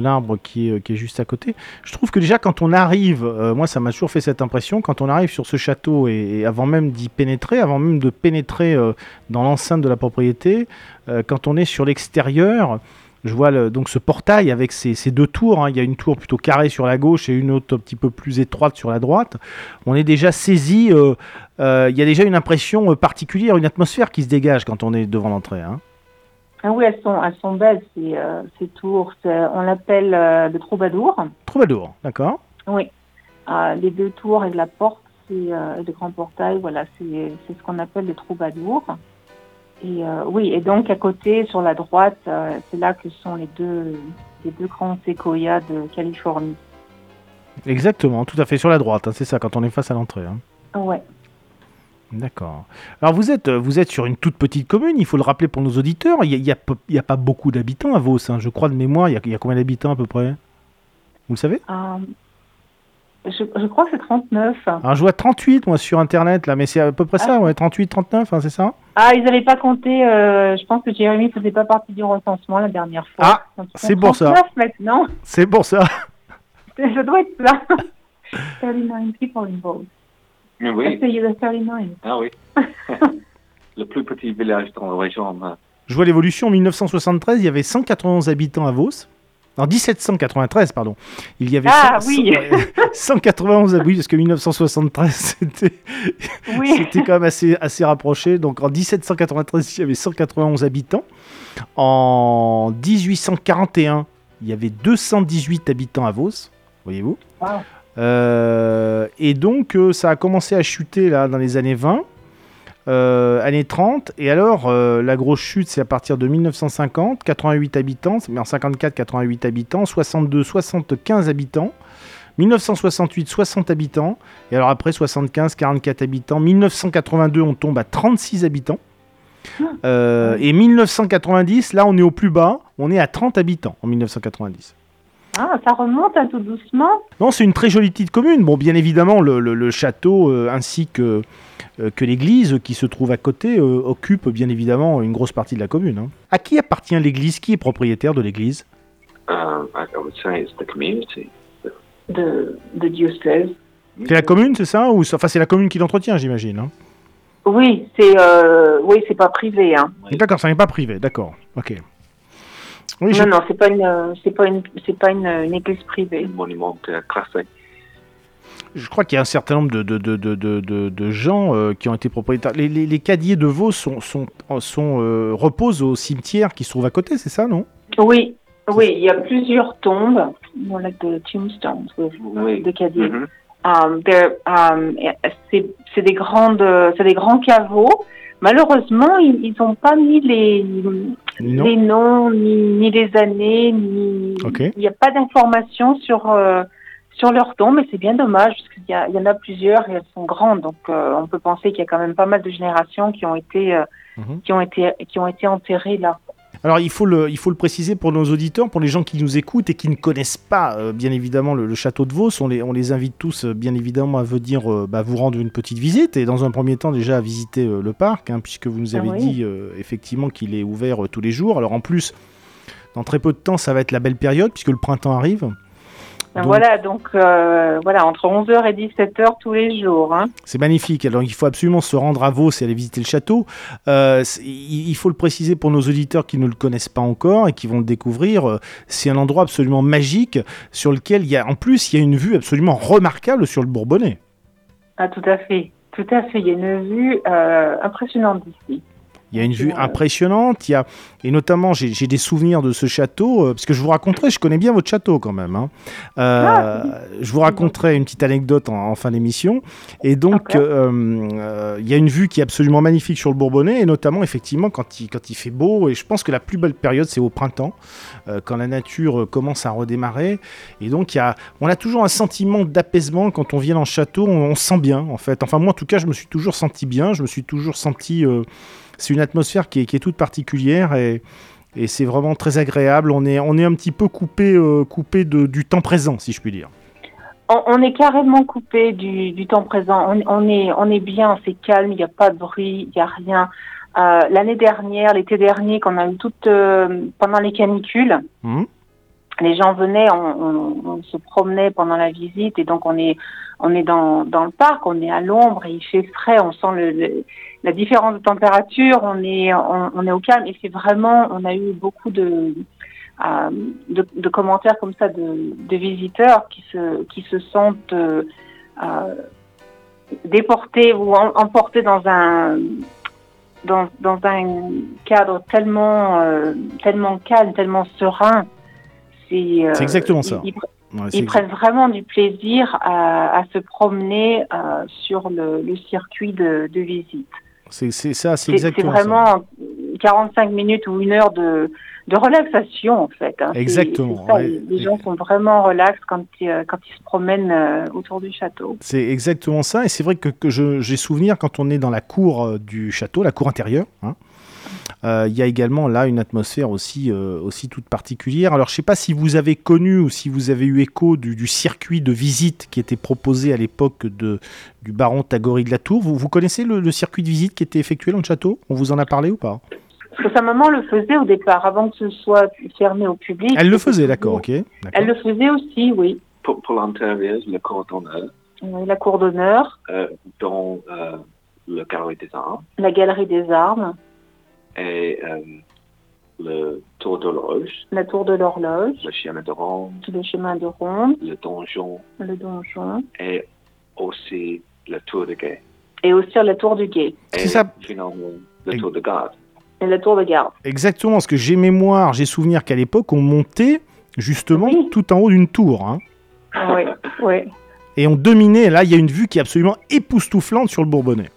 arbre qui est, qui est juste à côté. Je trouve que déjà quand on arrive, euh, moi ça m'a toujours fait cette impression, quand on arrive sur ce château et, avant même d'y pénétrer, avant même de pénétrer euh, dans l'enceinte de la propriété, euh, quand on est sur l'extérieur, je vois donc ce portail avec ces, deux tours. Hein. Il y a une tour plutôt carrée sur la gauche et une autre un petit peu plus étroite sur la droite. On est déjà saisi. Euh, euh, il y a déjà une impression euh, particulière, une atmosphère qui se dégage quand on est devant l'entrée. Hein. Ah oui, elles sont, elles sont belles ces, tours. On l'appelle le troubadour. Troubadour, d'accord. Oui. les deux tours et la porte, c'est le grand portail. Voilà, c'est ce qu'on appelle le troubadour. Et euh, oui, et donc à côté, sur la droite, euh, c'est là que sont les deux, les deux grands séquoias de Californie. Exactement, tout à fait sur la droite, hein, c'est ça, quand on est face à l'entrée. Hein. Ouais. D'accord. Alors vous êtes, vous êtes sur une toute petite commune, il faut le rappeler pour nos auditeurs. Il n'y a, a, pas beaucoup d'habitants à Vos, hein. je crois de mémoire. Il y, a, combien d'habitants à peu près? Vous le savez? Euh, je, crois que c'est 39. Alors je vois 38 moi sur internet là, mais c'est à peu près ça, ah. ouais, 38, 39, hein, c'est ça Ah, ils n'avaient pas compté, euh, je pense que Jérémy ne faisait pas partie du recensement la dernière fois. Ah, c'est pour ça. maintenant. C'est pour ça. Je dois être là. 39 people involved. Oui. Ah, 39. Ah oui. le plus petit village dans la région. Je vois l'évolution. En 1973, il y avait 191 habitants à Vos. En 1793, pardon. Il y avait ah, oui. 191 abus, parce que 1973, c'était quand même assez, assez rapproché. Donc en 1793, il y avait 191 habitants. En 1841, il y avait 218 habitants à Vos, voyez-vous. Euh, et donc, euh, ça a commencé à chuter là dans les années 20. Euh, années 30. Et alors, euh, la grosse chute, c'est à partir de 1950, 88 habitants, mais en 54, 88 habitants, 62, 75 habitants. 1968, 60 habitants. Et alors après, 75, 44 habitants. 1982, on tombe à 36 habitants. Euh, et 1990, là, on est au plus bas. On est à 30 habitants en 1990. Ah, ça remonte un tout doucement Non, c'est une très jolie petite commune. Bon, bien évidemment, le, château euh, ainsi que, que l'église qui se trouve à côté occupe bien évidemment une grosse partie de la commune. Hein. À qui appartient l'église? Qui est propriétaire de l'église? Diocèse. C'est la commune, c'est ça? Ou enfin, c'est la commune qui l'entretient, j'imagine. Hein oui, c'est euh, oui, c'est pas privé. Hein. D'accord, ça n'est pas privé, d'accord. Ok. Oui, non, non, c'est pas une, c'est pas une, c'est pas une, une, église privée. monument classé. Je crois qu'il y a un certain nombre de, de, de, de, de gens euh, qui ont été propriétaires. Les, les, les cadiers de Vaux sont, sont, sont euh, reposent au cimetière qui se trouve à côté, c'est ça, non? Oui, oui, il y a plusieurs tombes, voilà, de tombstones, oui. de cadiers. Mm -hmm. um, um, c'est des grandes, c'est des grands caveaux. Malheureusement, ils n'ont pas mis les, les noms, ni, ni, les années, ni okay. il n'y a pas d'informations sur euh, sur leur tombe, et c'est bien dommage parce qu'il y, y, en a plusieurs et elles sont grandes, donc euh, on peut penser qu'il y a quand même pas mal de générations qui ont été euh, -hmm. qui ont été qui ont été enterrées là. Alors il faut, le, il faut le préciser pour nos auditeurs, pour les gens qui nous écoutent et qui ne connaissent pas euh, bien évidemment le, le, château de Vos, on les, on les invite tous euh, bien évidemment à venir euh, bah, vous rendre une petite visite et dans un premier temps déjà à visiter le parc, hein, puisque vous nous avez oui. dit effectivement qu'il est ouvert tous les jours. Alors en plus, dans très peu de temps, ça va être la belle période puisque le printemps arrive. Donc, voilà, donc euh, voilà, entre 11h et 17h tous les jours. Hein. C'est magnifique. Alors il faut absolument se rendre à Vaux et aller visiter le château. Euh, il faut le préciser pour nos auditeurs qui ne le connaissent pas encore et qui vont le découvrir. Euh, c'est un endroit absolument magique sur lequel il y a, en plus, il y a une vue absolument remarquable sur le Bourbonnais. Ah, tout à fait. Tout à fait. Il y a une vue euh, impressionnante d'ici. Il y a une vue impressionnante, il y a, et notamment j'ai des souvenirs de ce château, euh, parce que je vous raconterai, je connais bien votre château quand même. Hein. Euh, ah, je vous raconterai une petite anecdote en, en fin d'émission. Et donc, euh, euh, il y a une vue qui est absolument magnifique sur le Bourbonnais, et notamment effectivement quand il, quand il fait beau, et je pense que la plus belle période c'est au printemps, quand la nature commence à redémarrer. Et donc, il y a, on a toujours un sentiment d'apaisement quand on vient dans le château, on, on, sent bien en fait. Enfin moi en tout cas, je me suis toujours senti bien, je me suis toujours senti c'est une atmosphère qui est, qui est, toute particulière et, et c'est vraiment très agréable. On est, on est un petit peu coupé, euh, coupé de, du temps présent, si je puis dire. On, on est carrément coupé du, du temps présent. On, on, est, on est bien, c'est calme, il n'y a pas de bruit, il n'y a rien. Euh, L'année dernière, l'été dernier, qu'on a eu toute euh, pendant les canicules, mmh. les gens venaient, on, on, se promenait pendant la visite et donc on est, on est dans, dans le parc, on est à l'ombre et il fait frais, on sent le, le la différence de température, on est, on, on est au calme et c'est vraiment, on a eu beaucoup de, euh, de, de, commentaires comme ça de, de, visiteurs qui se, qui se sentent euh, déportés ou en, emportés dans un, dans, dans un cadre tellement, euh, tellement calme, tellement serein. C'est exactement ça. Ils, Ouais, ils prennent vraiment du plaisir à, à se promener euh, sur le, le, circuit de, de visite. C'est ça, c'est exactement C'est vraiment ça. 45 minutes ou une heure de, de relaxation, en fait. Hein. Exactement. Ouais. Les gens sont vraiment relax quand, euh, quand ils se promènent euh, autour du château. C'est exactement ça. Et c'est vrai que, que j'ai souvenir quand on est dans la cour euh, du château, la cour intérieure, hein, il y a également là une atmosphère aussi, euh, aussi toute particulière. Alors je ne sais pas si vous avez connu ou si vous avez eu écho du, du circuit de visite qui était proposé à l'époque du baron Tagory de la Tour. Vous, vous connaissez le, le, circuit de visite qui était effectué dans le château? On vous en a parlé ou pas? Parce que sa maman le faisait au départ, avant que ce soit fermé au public. Elle le faisait, d'accord, ok. Elle le faisait aussi, oui. Pour, pour l'intérieur, la cour d'honneur. Oui, la cour d'honneur. Euh, dans euh, la galerie des armes. La galerie des armes et euh, le tour de l'horloge. La tour de l'horloge. Le chemin de ronde. Le chemin de ronde. Le donjon. Le donjon. Et aussi la tour de guet. Et aussi la tour du guet. Et ça. finalement, la tour de garde. Et la tour de garde. Exactement, parce que j'ai mémoire, j'ai souvenir qu'à l'époque, on montait justement oui. tout en haut d'une tour. Hein. Oui, oui. Et on dominait, là, il y a une vue qui est absolument époustouflante sur le Bourbonnais.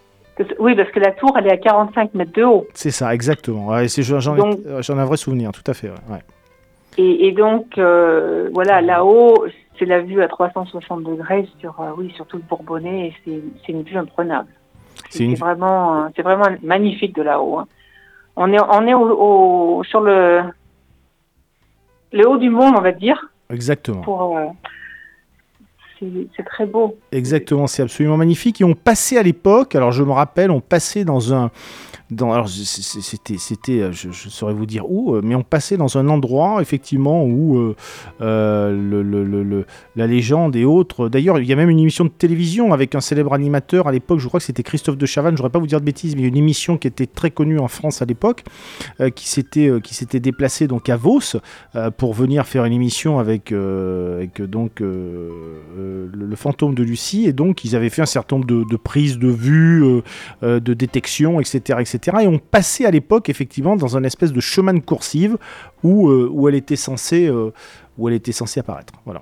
Oui, parce que la tour, elle est à 45 mètres de haut. C'est ça, exactement. Ouais, J'en ai, un vrai souvenir, tout à fait. Ouais. Et, donc, euh, voilà, là-haut, c'est la vue à 360 degrés sur, euh, oui, sur tout le Bourbonnais et c'est une vue imprenable. C'est vraiment, c'est vraiment magnifique de là-haut. Hein. On est, on est au, sur le, le haut du monde, on va dire. Exactement. Pour, euh, c'est très beau. Exactement, c'est absolument magnifique. Et on passait à l'époque, alors je me rappelle, on passait dans un, alors c'était, c'était, euh, je, saurais vous dire où, euh, mais on passait dans un endroit effectivement où euh, le, la légende et autres. D'ailleurs, il y a même une émission de télévision avec un célèbre animateur à l'époque. Je crois que c'était Christophe de Chavannes. Je voudrais pas vous dire de bêtises, mais une émission qui était très connue en France à l'époque, qui s'était, qui s'était déplacée donc à Vos pour venir faire une émission avec, donc le, fantôme de Lucie. Et donc ils avaient fait un certain nombre de, de prises de vue, de détection, etc., etc. Et on passait à l'époque effectivement dans un espèce de chemin de coursive où, euh, où, elle, était censée, euh, où elle était censée apparaître. Voilà.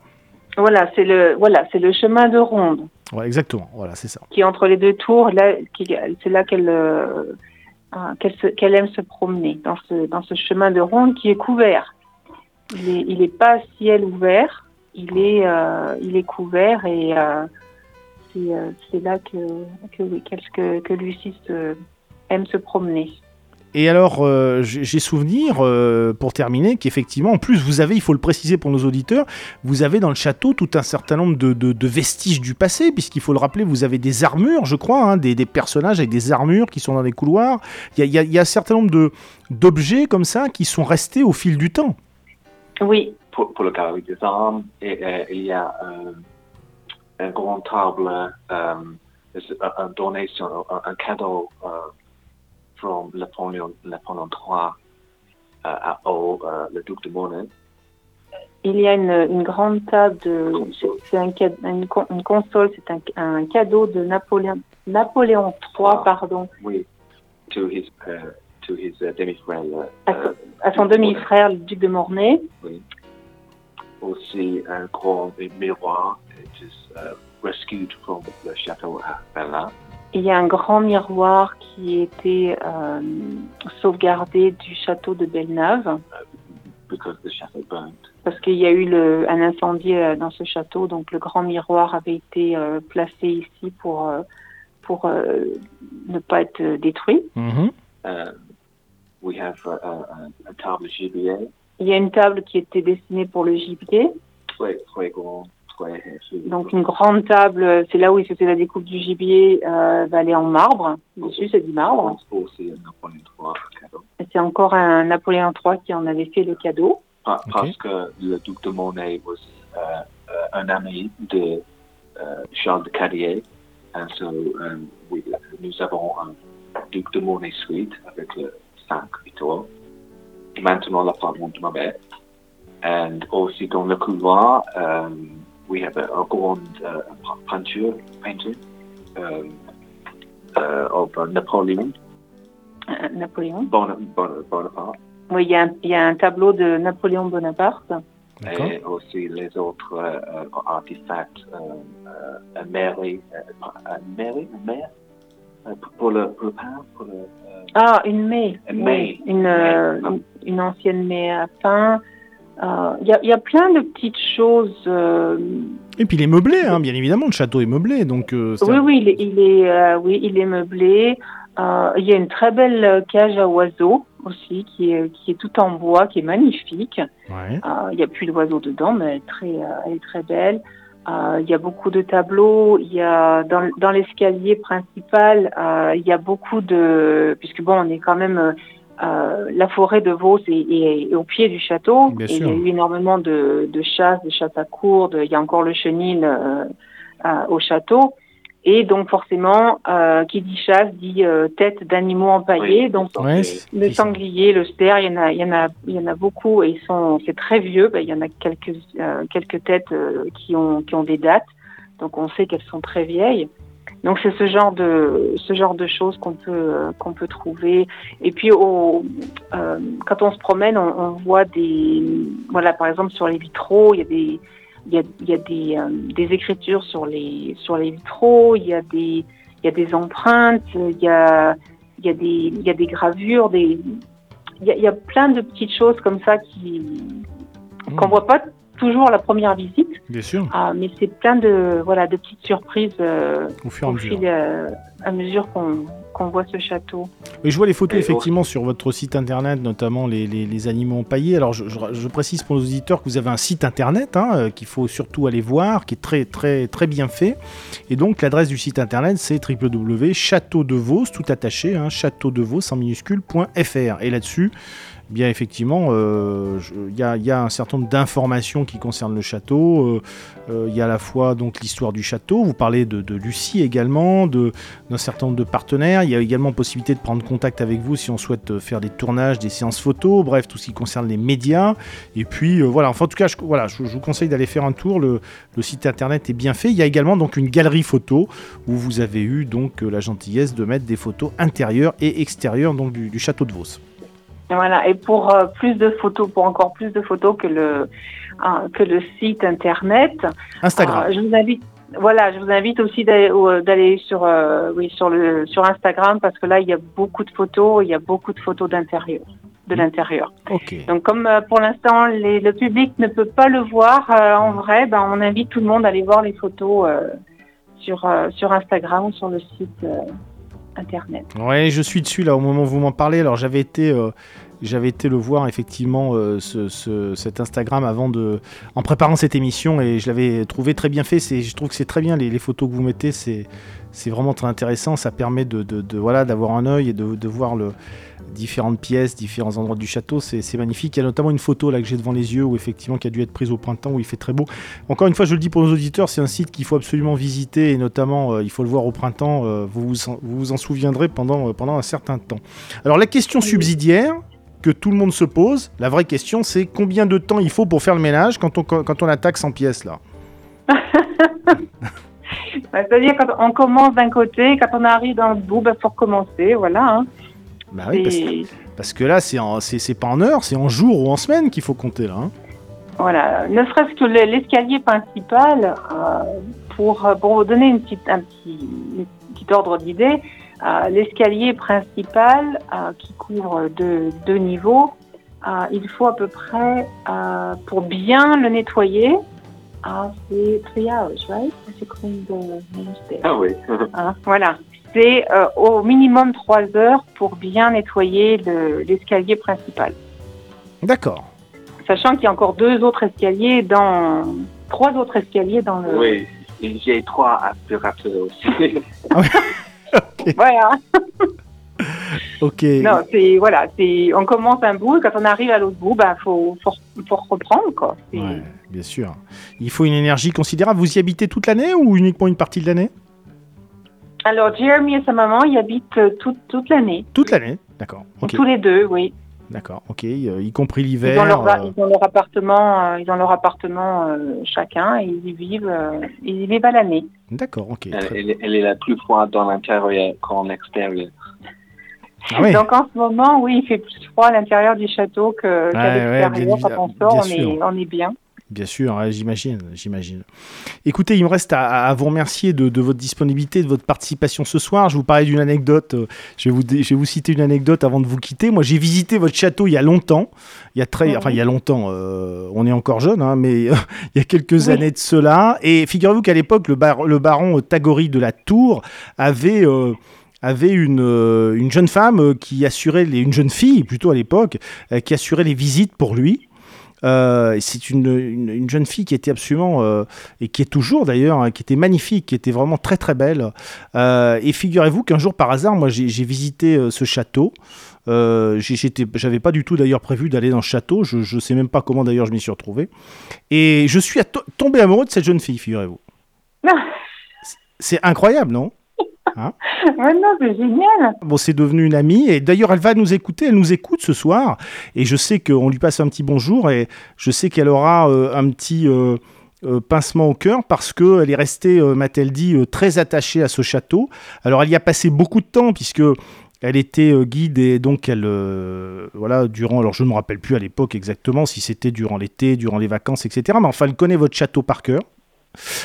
Voilà, c'est le voilà, c'est le chemin de ronde. Ouais, exactement. Voilà, c'est ça. Qui est entre les deux tours, là, c'est là qu'elle euh, qu'elle aime se promener dans ce dans ce chemin de ronde qui est couvert. Il est il est pas ciel ouvert, il est il est couvert et c'est là que que, que, que Lucie se aime se promener. Et alors, euh, j'ai souvenir, euh, pour terminer, qu'effectivement, en plus, vous avez, il faut le préciser pour nos auditeurs, vous avez dans le château tout un certain nombre de, vestiges du passé, puisqu'il faut le rappeler, vous avez des armures, je crois, hein, des, personnages avec des armures qui sont dans les couloirs. Il y a, un certain nombre d'objets comme ça qui sont restés au fil du temps. Oui. Pour, le cas des armes, et, il y a un grand table, un, donation, un, cadeau. From Napoleon, Napoléon III à, au le duc de Mornay. Il y a une, une grande table, c'est un, une, une, console, c'est un, un, cadeau de Napoléon, Napoléon III, ah, pardon. Oui, to his, uh, to his uh, demi-frère. Uh, à, son demi-frère, le duc de Mornay. Oui. Aussi un grand miroir, it is uh, rescued from the château à Berlin. Il y a un grand miroir qui était euh, sauvegardé du château de Belleneuve. Parce qu'il y a eu le, un incendie euh, dans ce château, donc le grand miroir avait été euh, placé ici pour, euh, pour ne pas être détruit. Mm-hmm. we have a, a, table gibier. Il y a une table qui était destinée pour le gibier. Très, très grand. Donc une grande table, c'est là où il se fait la découpe du gibier, euh, va aller en marbre. Dessus, c'est du marbre. C'est encore un Napoléon III qui en avait fait le cadeau. Parce que le duc de Monet was euh, euh, un ami de Charles de Carrier. Et so, um, nous avons un duc de Monet suite avec le 5 étoiles. Maintenant, l'appartement de ma mère. Et aussi dans le couloir, um, we have a, a grande uh, peinture, painting um, uh, of uh, Napoleon. Uh, Napoléon. Bon, bon, Bonaparte. Oui, il y, a un, il y, a un, tableau de Napoléon Bonaparte. Et aussi les autres euh, artefacts, euh, euh, Mary, Mary, mère, pour le, pour le pain, pour le, ah, une mère. Une, une, une, une, ancienne mère à pain. Euh, il y, y, a plein de petites choses. Euh, Et puis il est meublé, hein, bien évidemment, le château est meublé. Donc, euh, oui, oui, il est, il est oui, il est meublé. Il y a une très belle cage à oiseaux aussi, qui est, qui est tout en bois, qui est magnifique. Il n'y a plus d'oiseaux dedans, mais elle est très, elle est très belle. Il y a beaucoup de tableaux. Il y a dans, dans l'escalier principal, il y a beaucoup de, puisque bon, on est quand même euh, la forêt de Vos est, au pied du château. et il y a eu énormément de, de chasse, de chasse à courre. il y a encore le chenil euh, au château. Et donc forcément, euh, qui dit chasse dit tête d'animaux empaillés. donc le sanglier, le ster, il y en a, il y en a, il y en a beaucoup et sont, c'est très vieux. Ben, il y en a quelques quelques têtes qui ont qui ont des dates. Donc on sait qu'elles sont très vieilles. Donc c'est ce genre de ce genre de choses qu'on peut qu'on peut trouver. Et puis au, euh, quand on se promène, on, on, voit des voilà par exemple sur les vitraux, il y a des il y a, il y a des, euh, des écritures sur les sur les vitraux, il y a des il y a des empreintes, il y a, il y a des, il y a des gravures, des, il y, a, il y a plein de petites choses comme ça qui qu'on voit pas toujours la première visite. Bien sûr. Ah, mais c'est plein de voilà de petites surprises euh, Au fur et à au mesure. fil euh, à mesure qu'on qu'on voit ce château. Et je vois les photos Et effectivement sur votre site internet, notamment les, les- les animaux empaillés. Alors je, je- je précise pour nos auditeurs que vous avez un site internet hein, euh, qu'il faut surtout aller voir, qui est très très très bien fait. Et donc l'adresse du site internet c'est www.châteaudevos, tout attaché, hein, châteaudevos en minuscule.fr. Et là-dessus, bien effectivement, euh, il y, a, un certain nombre d'informations qui concernent le château. Euh, euh, Il y a à la fois donc l'histoire du château. Vous parlez de, Lucie également, d'un certain nombre de partenaires. Il y a également possibilité de prendre contact avec vous si on souhaite faire des tournages, des séances photos, bref, tout ce qui concerne les médias. Et puis voilà, enfin en tout cas, je, voilà, je, vous conseille d'aller faire un tour. Le, site internet est bien fait. Il y a également donc une galerie photo où vous avez eu donc la gentillesse de mettre des photos intérieures et extérieures donc du château de Vos. Voilà. Et pour euh, plus de photos, pour encore plus de photos que le euh, que le site internet, Instagram. euh, je vous invite. Voilà, je vous invite aussi d'aller d'aller sur euh, oui sur le sur Instagram parce que là il y a beaucoup de photos, il y a beaucoup de photos d'intérieur, de l'intérieur. Ok. Donc comme euh, pour l'instant les- le public ne peut pas le voir euh, en vrai, ben, on invite tout le monde à aller voir les photos euh, sur euh, sur Instagram ou sur le site euh, internet. Ouais, je suis dessus là au moment où vous m'en parlez. Alors j'avais été, euh, j'avais été le voir effectivement euh, ce, ce- cet Instagram avant de, en préparant cette émission et je l'avais trouvé très bien fait. C'est, je trouve que c'est très bien les, les photos que vous mettez. C'est, c'est vraiment très intéressant. Ça permet de, de- de- voilà d'avoir un œil et de, de voir le différentes pièces, différents endroits du château. C'est, c'est magnifique. Il y a notamment une photo là que j'ai devant les yeux où effectivement qui a dû être prise au printemps où il fait très beau. Encore une fois, je le dis pour nos auditeurs, c'est un site qu'il faut absolument visiter et notamment euh, il faut le voir au printemps. euh, vous, vous, en, vous vous en souviendrez pendant, pendant un certain temps. Alors la question subsidiaire que tout le monde se pose, la vraie question c'est combien de temps il faut pour faire le ménage quand on, quand on attaque 100 pièces là C'est-à-dire quand on commence d'un côté, quand on arrive dans le bout, il faut recommencer, voilà. hein. Bah oui, parce, Et parce que là c'est, en- c'est, c'est pas en heures, c'est en jours ou en semaines qu'il faut compter là. hein. Voilà, ne serait-ce que le- l'escalier principal, euh, pour, euh, pour vous donner une petite, un petit, une petite ordre d'idée, l'escalier principal euh, qui couvre deux, deux niveaux, euh, il faut à peu près, euh, pour bien le nettoyer, ah, c'est three hours, right? To clean the main stairs. Ah oui. Hein, voilà. C'est euh, au minimum trois heures pour bien nettoyer le- l'escalier principal. D'accord. Sachant qu'il y a encore deux autres escaliers dans. Trois autres escaliers dans le. oui. J'ai trois aspirateurs aussi. Voilà. Ok. Non, c'est. Voilà. c'est On commence un bout et quand on arrive à l'autre bout, ben, faut, faut, faut reprendre, quoi. Ouais, bien sûr. Il faut une énergie considérable. Vous y habitez toute l'année ou uniquement une partie de l'année? Alors, Jeremy et sa maman, ils habitent euh, toute, toute l'année. Toute l'année. D'accord. Tous les deux, oui. D'accord. Ok. euh, y compris Ils l'hiver. ont leur, euh, ils ont leur appartement, euh, ils ont leur appartement euh, chacun et ils y vivent, euh, ils y vivent à l'année. D'accord. Ok. Elle, très- elle- elle est la plus froide dans l'intérieur qu'en extérieur. Ah oui. Donc en ce moment, oui, il fait plus froid à l'intérieur du château que- qu'à Ouais, ouais, l'extérieur. bien Quand on évidemment, sort, bien on est, on est bien. Bien sûr, ouais, j'imagine, j'imagine. Écoutez, il me reste à, à vous remercier de, de votre disponibilité, de votre participation ce soir. Je vous parlais d'une anecdote. euh, Je vais, vous, dé- je vais vous citer une anecdote avant de vous quitter. Moi, j'ai visité votre château il y a longtemps. Il y a très, Mhm. enfin, il y a longtemps. euh, on est encore jeune, hein, mais euh, il y a quelques Oui. années de cela. Et figurez-vous qu'à l'époque, le, bar- le baron Tagori de la Tour avait. euh, avait une, une jeune femme qui assurait les, une jeune fille plutôt à l'époque qui assurait les visites pour lui euh, c'est une, une, une jeune fille qui était absolument, euh, et qui est toujours d'ailleurs, hein, qui était magnifique, qui était vraiment très très belle. Euh, et figurez-vous qu'un jour par hasard, moi j'ai visité ce château. Euh, J'avais pas du tout d'ailleurs prévu d'aller dans ce château. Je, je sais même pas comment d'ailleurs je m'y suis retrouvé. Et je suis tombé amoureux de cette jeune fille, figurez-vous. C'est incroyable, non? Ouais, non, c'est génial. Bon, c'est devenu une amie et d'ailleurs elle va nous écouter, elle nous écoute ce soir et je sais qu'on lui passe un petit bonjour et je sais qu'elle aura euh, un petit euh, euh, pincement au cœur parce qu'elle est restée, m'a-t-elle dit, très attachée à ce château. Alors elle y a passé beaucoup de temps puisque elle était guide et donc elle, euh, voilà, durant, alors je ne me rappelle plus à l'époque exactement si c'était durant l'été, durant les vacances, etc. Mais enfin elle connaît votre château par cœur.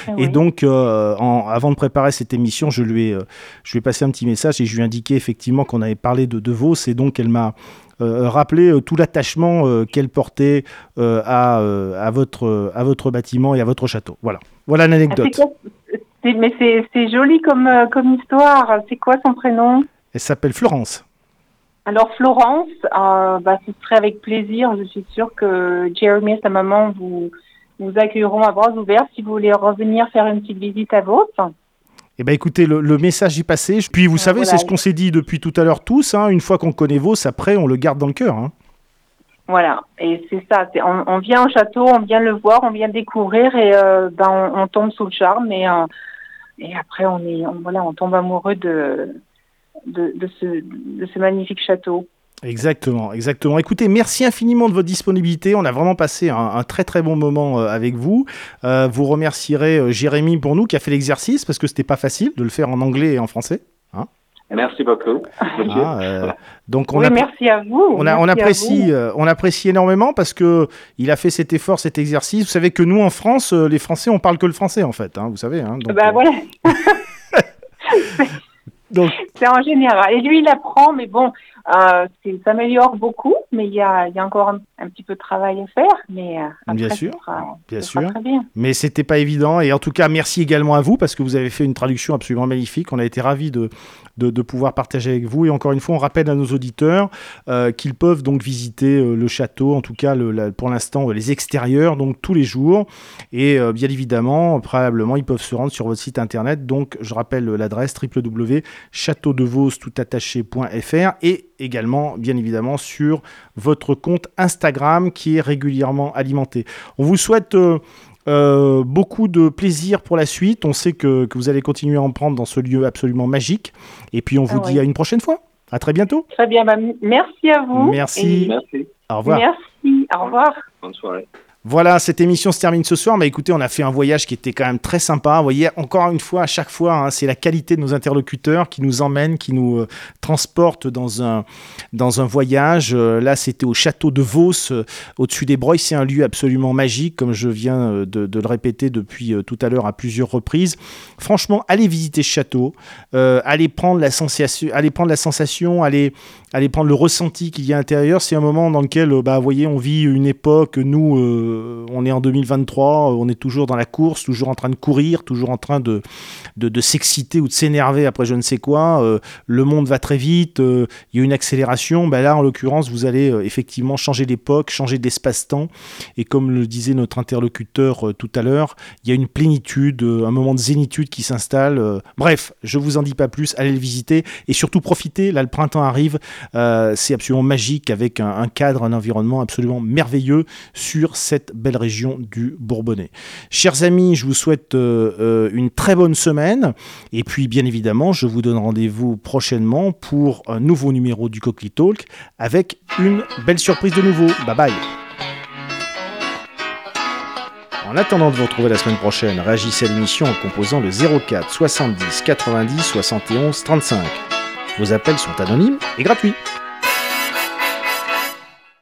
Ah et donc, avant de préparer cette émission, je lui, ai, je lui ai passé un petit message et je lui ai indiqué effectivement qu'on avait parlé de De Vos. Et donc, elle m'a rappelé tout l'attachement qu'elle portait à, à, votre, à votre bâtiment et à votre château. Voilà, voilà l'anecdote. Ah, mais c'est joli comme, comme histoire. C'est quoi son prénom? Elle s'appelle Florence. Alors Florence, euh, bah, ce serait avec plaisir. Je suis sûre que Jeremy et sa maman vous, vous accueilleront à bras ouverts si vous voulez revenir faire une petite visite à vôtre. Eh ben écoutez, le, message est passé. Puis vous savez, c'est ce qu'on s'est dit depuis tout à l'heure tous. Hein. une fois qu'on connaît Vos, après, on le garde dans le cœur. Hein. Voilà, et c'est ça. On, vient au château, on vient le voir, on vient découvrir et euh, ben, on, tombe sous le charme. Et, euh, et après, on, est, voilà, on tombe amoureux de, de, ce, magnifique château. Exactement, exactement. Écoutez, merci infiniment de votre disponibilité. On a vraiment passé un, très très bon moment euh, avec vous. Euh, vous remercierez euh, Jérémy pour nous qui a fait l'exercice parce que c'était pas facile de le faire en anglais et en français. Hein merci beaucoup. Ah, donc on oui, merci à vous. On, a, on apprécie, on apprécie énormément parce que il a fait cet effort, cet exercice. Vous savez que nous en France, les Français, on parle que le français en fait. Hein, vous savez. Hein, donc, bah, voilà. C'est en général. Et lui, il apprend, mais bon, euh, s'améliore beaucoup, mais il y a, y a encore un, petit peu de travail à faire. Mais euh, bien sûr, bien sûr. Très bien. Mais c'était pas évident. Et en tout cas, merci également à vous parce que vous avez fait une traduction absolument magnifique. On a été ravis de, de, pouvoir partager avec vous. Et encore une fois, on rappelle à nos auditeurs euh, qu'ils peuvent donc visiter euh, le château, en tout cas le, pour l'instant les extérieurs, donc tous les jours. Et bien évidemment, probablement, ils peuvent se rendre sur votre site internet. Donc, je rappelle l'adresse www.châteaudevos.fr et également, bien évidemment, sur votre compte Instagram qui est régulièrement alimenté. On vous souhaite euh, beaucoup de plaisir pour la suite. On sait que, vous allez continuer à en prendre dans ce lieu absolument magique. Et puis on vous ah dit à une prochaine fois. À très bientôt. Très bien. Bah, merci à vous. Merci. Merci. Au revoir. Merci. Au revoir. Bonne soirée. Voilà, cette émission se termine ce soir. Mais écoutez, on a fait un voyage qui était quand même très sympa. Vous voyez, encore une fois, à chaque fois, hein, c'est la qualité de nos interlocuteurs qui nous emmène, qui nous euh, transporte dans un, dans un voyage. Euh, là, c'était au château de Vos, euh, au-dessus des Breuils. C'est un lieu absolument magique, comme je viens de, de le répéter depuis tout à l'heure à plusieurs reprises. Franchement, allez visiter ce château, allez prendre la sensation, allez prendre la sensation, allez, allez prendre le ressenti qu'il y a à l'intérieur. C'est un moment dans lequel, bah, vous voyez, on vit une époque, nous euh, on est en 2023, on est toujours dans la course, toujours en train de courir, toujours en train de, s'exciter ou de s'énerver après je ne sais quoi. Euh, le monde va très vite, euh, il y a une accélération. Ben là, en l'occurrence, vous allez effectivement changer d'époque, changer d'espace-temps. Et comme le disait notre interlocuteur tout à l'heure, il y a une plénitude, un moment de zénitude qui s'installe. bref, je vous en dis pas plus, allez le visiter et surtout profitez. Là, le printemps arrive, c'est absolument magique avec un cadre, un environnement absolument merveilleux sur cette belle région du Bourbonnais. Chers amis, je vous souhaite euh, euh, une très bonne semaine et puis bien évidemment, je vous donne rendez-vous prochainement pour un nouveau numéro du Cockly Talk avec une belle surprise de nouveau. Bye bye. En attendant de vous retrouver la semaine prochaine, réagissez à l'émission en composant le 04 70 90 71 35. Vos appels sont anonymes et gratuits.